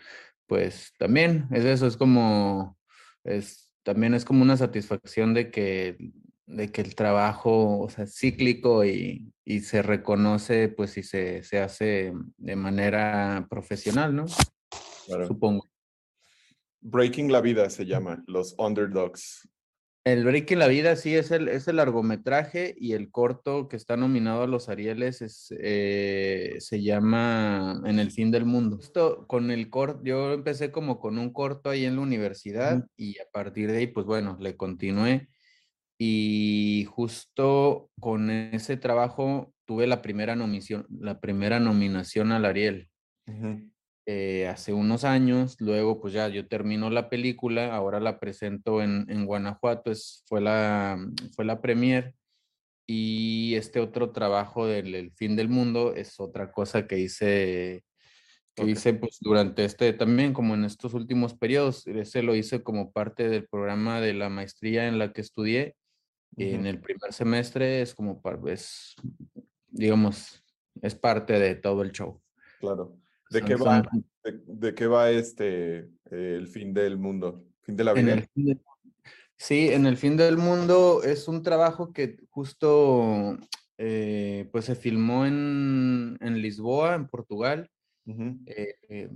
pues también es eso, es como, es, también es como una satisfacción de que de que el trabajo, o sea, es cíclico y, y, se reconoce, pues, si se, se, hace de manera profesional, ¿no? Supongo. Breaking la Vida se llama, Los Underdogs. El Breaking la Vida sí es el, es el largometraje y el corto que está nominado a los Arieles es, eh, se llama En el fin del mundo. Esto, con el corto, yo empecé como con un corto ahí en la universidad y a partir de ahí, pues bueno, le continué y justo con ese trabajo tuve la primera, nominación, la primera nominación al Ariel. Eh, hace unos años, luego pues ya yo termino la película, ahora la presento en, en Guanajuato, es, fue, la, fue la premier y este otro trabajo del fin del mundo es otra cosa que hice que hice pues durante este también como en estos últimos periodos ese lo hice como parte del programa de la maestría en la que estudié En el primer semestre es como, es, digamos, es parte de todo el show. Claro. ¿De, qué, va, de, qué va este, el fin del mundo? ¿Fin de la vida? sí, en el fin del mundo es un trabajo que justo eh, pues se filmó en, en, Lisboa, en Portugal, eh, eh,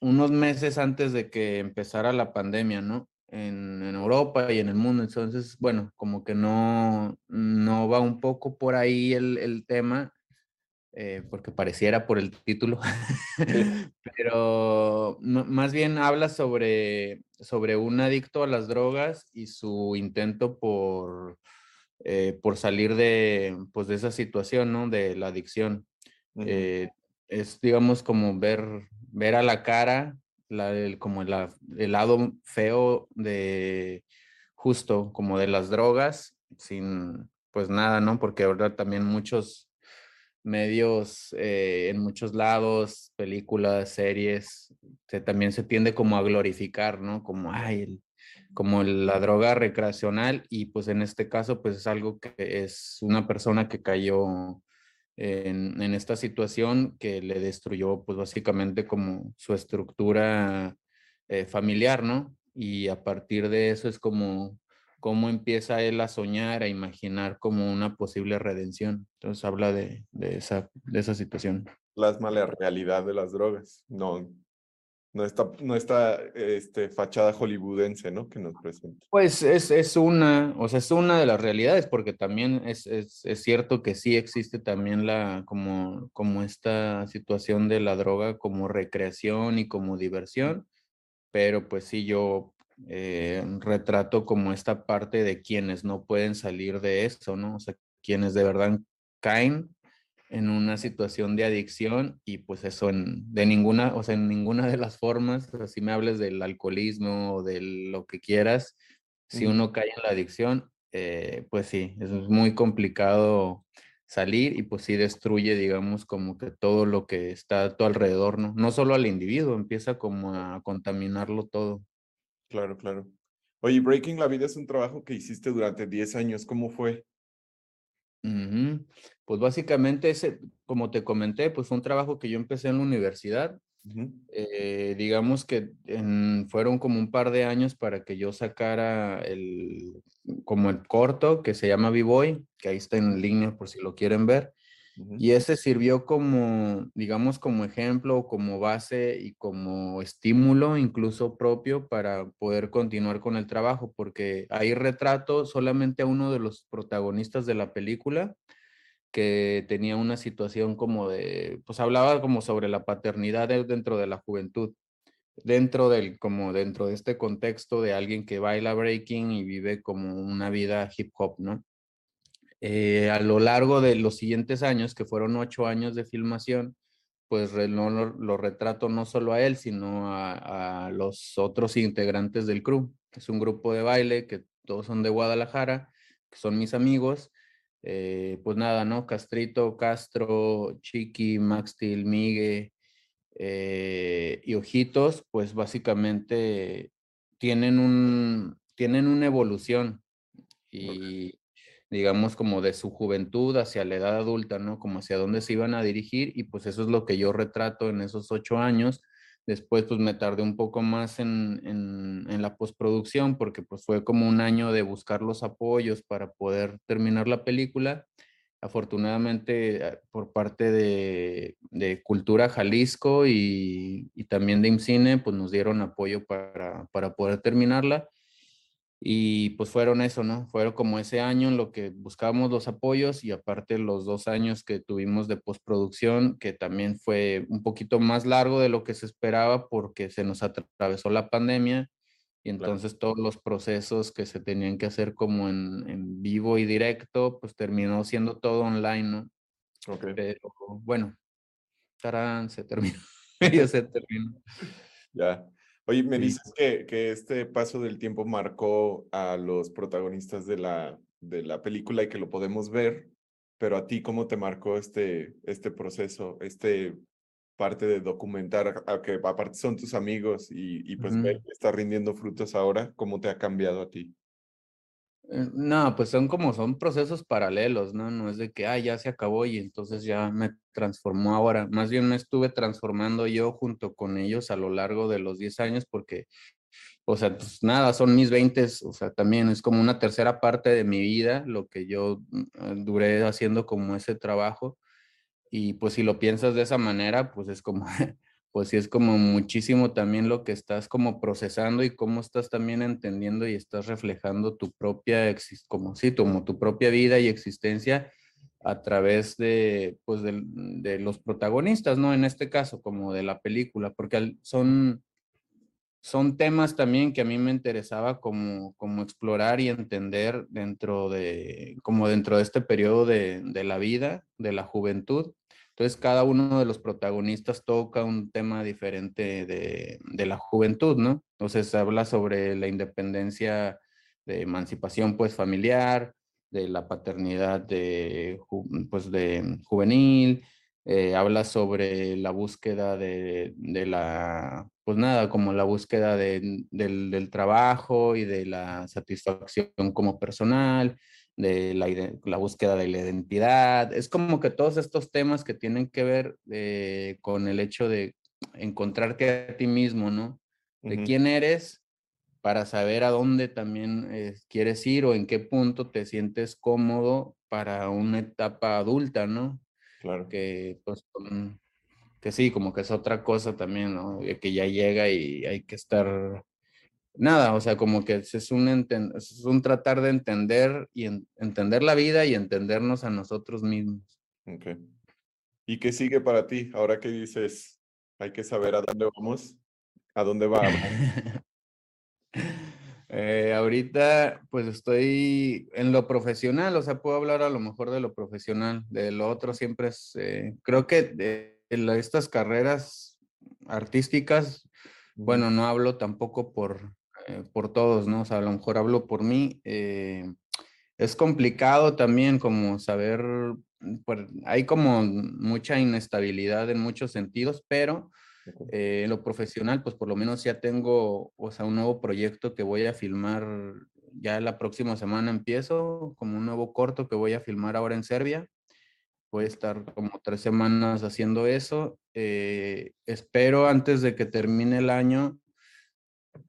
unos meses antes de que empezara la pandemia, ¿no? En, en, Europa y en el mundo. Entonces, bueno, como que no, no va un poco por ahí el, el tema. Eh, porque pareciera por el título, pero más bien habla sobre, sobre un adicto a las drogas y su intento por, eh, por salir de, pues, de esa situación, ¿no? De la adicción. Eh, es, digamos, como ver, ver a la cara, la, el, como el lado feo de justo como de las drogas, sin, pues nada, ¿no? Porque ahora también muchos medios eh, en muchos lados, películas, series, se, también se tiende como a glorificar, ¿no? Como, ay, como la droga recreacional y pues en este caso pues es algo que es una persona que cayó en, en esta situación que le destruyó pues básicamente como su estructura eh, familiar, ¿no? Y a partir de eso es como cómo empieza él a soñar, a imaginar como una posible redención. Entonces habla de, de, esa, de esa situación. Plasma la realidad de las drogas, no, no está este, fachada hollywoodense, ¿no? Que nos presenta. Pues es, es una, o sea, es una de las realidades, porque también es, es, es, cierto que sí existe también la, como, como esta situación de la droga como recreación y como diversión, pero pues sí, yo eh, retrato como esta parte de quienes no pueden salir de eso, ¿no? O sea, quienes de verdad caen en una situación de adicción y pues eso en, de ninguna, o sea, en ninguna de las formas, si me hables del alcoholismo o de lo que quieras, si uno cae en la adicción, eh, pues sí, es muy complicado salir y pues sí destruye, digamos, como que todo lo que está a tu alrededor, ¿no? No solo al individuo, empieza como a contaminarlo todo. Claro, claro. Oye, Breaking la Vida es un trabajo que hiciste durante 10 años. ¿Cómo fue? Pues básicamente, ese, como te comenté, pues fue un trabajo que yo empecé en la universidad. Eh, digamos que fueron como un par de años para que yo sacara el, como el corto que se llama B-Boy, que ahí está en línea por si lo quieren ver. Y ese sirvió como, digamos, como ejemplo, como base y como estímulo incluso propio para poder continuar con el trabajo, porque ahí retrato solamente a uno de los protagonistas de la película que tenía una situación como de, pues hablaba como sobre la paternidad dentro de la juventud, dentro del, como dentro de este contexto de alguien que baila breaking y vive como una vida hip hop, ¿no? Eh, a lo largo de los siguientes años, que fueron ocho años de filmación, pues no, lo, retrato no solo a él, sino a, los otros integrantes del crew. Es un grupo de baile que todos son de Guadalajara, que son mis amigos. Eh, pues nada, ¿no? Castrito, Castro, Chiqui, Maxtil, Migue eh, y Ojitos, pues básicamente tienen, un, tienen una evolución y digamos, como de su juventud hacia la edad adulta, ¿no? Como hacia dónde se iban a dirigir y pues eso es lo que yo retrato en esos ocho años. Después pues me tardé un poco más en, en, la postproducción porque pues fue como un año de buscar los apoyos para poder terminar la película. Afortunadamente eh, por parte de, de Cultura Jalisco y, y, también de IMCINE pues nos dieron apoyo para, para poder terminarla y pues fueron eso, ¿no? Fueron como ese año en lo que buscábamos los apoyos y aparte los dos años que tuvimos de postproducción, que también fue un poquito más largo de lo que se esperaba porque se nos atravesó la pandemia y entonces todos los procesos que se tenían que hacer como en, en vivo y directo, pues terminó siendo todo online, ¿no? Okay. Pero bueno, tarán, se terminó, ya se terminó. Ya. Oye, me dices que, que, este paso del tiempo marcó a los protagonistas de la, de la película y que lo podemos ver, pero a ti, ¿cómo te marcó este, este proceso, este parte de documentar, a que aparte son tus amigos y, y pues está rindiendo frutos ahora, ¿cómo te ha cambiado a ti? Eh, no, pues son como, son procesos paralelos, ¿no? No es de que, ah, ya se acabó y entonces ya me transformó ahora. Más bien me estuve transformando yo junto con ellos a lo largo de los 10 años porque, o sea, pues nada, son mis 20, o sea, también es como una tercera parte de mi vida lo que yo mm, duré haciendo como ese trabajo. Y pues si lo piensas de esa manera, pues es como pues sí es como muchísimo también lo que estás como procesando y cómo estás también entendiendo y estás reflejando tu propia, como sí, como tu propia vida y existencia a través de, pues de, los protagonistas, ¿no? En este caso, como de la película, porque son, son temas también que a mí me interesaba como, como explorar y entender dentro de, como dentro de este periodo de, de la vida, de la juventud entonces, cada uno de los protagonistas toca un tema diferente de, de la juventud, ¿no? Entonces, habla sobre la independencia de emancipación, pues, familiar, de la paternidad de, pues, de juvenil, eh, habla sobre la búsqueda de, de, la, pues nada, como la búsqueda de, del, del, trabajo y de la satisfacción como personal, de la, búsqueda de la identidad. Es como que todos estos temas que tienen que ver eh, con el hecho de encontrarte a ti mismo, ¿no? De quién eres para saber a dónde también eh, quieres ir o en qué punto te sientes cómodo para una etapa adulta, ¿no? Claro. Que, pues, que sí, como que es otra cosa también, ¿no? Que ya llega y hay que estar nada, o sea, como que es un, es un tratar de entender y entender la vida y entendernos a nosotros mismos. Ok. ¿Y qué sigue para ti? Ahora que dices, hay que saber a dónde vamos, a dónde vamos. eh, ahorita, pues estoy en lo profesional, o sea, puedo hablar a lo mejor de lo profesional, de lo otro siempre es, eh, creo que de, estas carreras artísticas, bueno, no hablo tampoco por, eh, por todos, ¿no? O sea, a lo mejor hablo por mí. Eh, es complicado también como saber, pues, hay como mucha inestabilidad en muchos sentidos, pero eh, en lo profesional, pues por lo menos ya tengo, o sea, un nuevo proyecto que voy a filmar, ya la próxima semana empiezo, como un nuevo corto que voy a filmar ahora en Serbia. Voy a estar como tres semanas haciendo eso. espero antes de que termine el año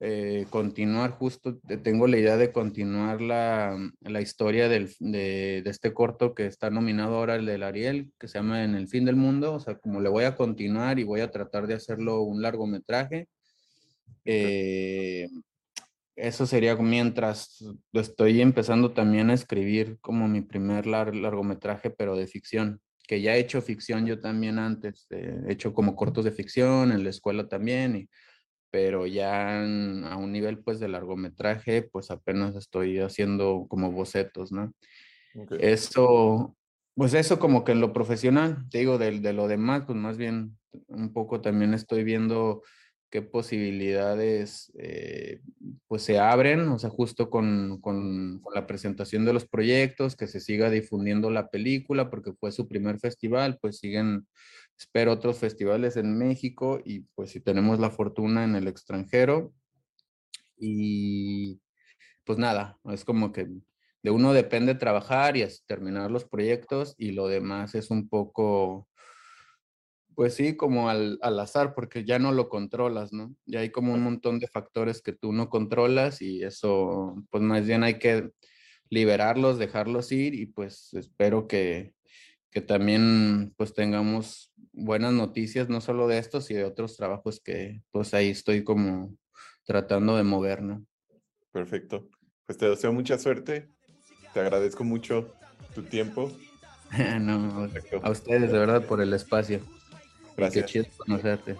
eh, continuar justo, tengo la idea de continuar la, la historia del, de, este corto que está nominado ahora, el del Ariel, que se llama En el fin del mundo, o sea, como le voy a continuar y voy a tratar de hacerlo un largometraje. Eh, eso sería mientras estoy empezando también a escribir como mi primer largometraje, pero de ficción, que ya he hecho ficción yo también antes, eh, he hecho como cortos de ficción en la escuela también y pero ya a un nivel pues de largometraje, pues apenas estoy haciendo como bocetos, ¿no? Eso, pues eso como que en lo profesional, te digo, de, de, lo demás, pues más bien un poco también estoy viendo qué posibilidades eh, pues se abren, o sea, justo con, con, con, la presentación de los proyectos, que se siga difundiendo la película, porque fue su primer festival, pues siguen espero otros festivales en México y pues si tenemos la fortuna en el extranjero. Y pues nada, es como que de uno depende trabajar y terminar los proyectos y lo demás es un poco, pues sí, como al, al, azar, porque ya no lo controlas, ¿no? Ya hay como un montón de factores que tú no controlas y eso, pues más bien hay que liberarlos, dejarlos ir y pues espero que, que también pues tengamos buenas noticias, no solo de estos y de otros trabajos que pues ahí estoy como tratando de mover, ¿no? Perfecto. Pues te deseo mucha suerte. Te agradezco mucho tu tiempo. no, a ustedes de verdad por el espacio. Gracias. Qué chido conocerte.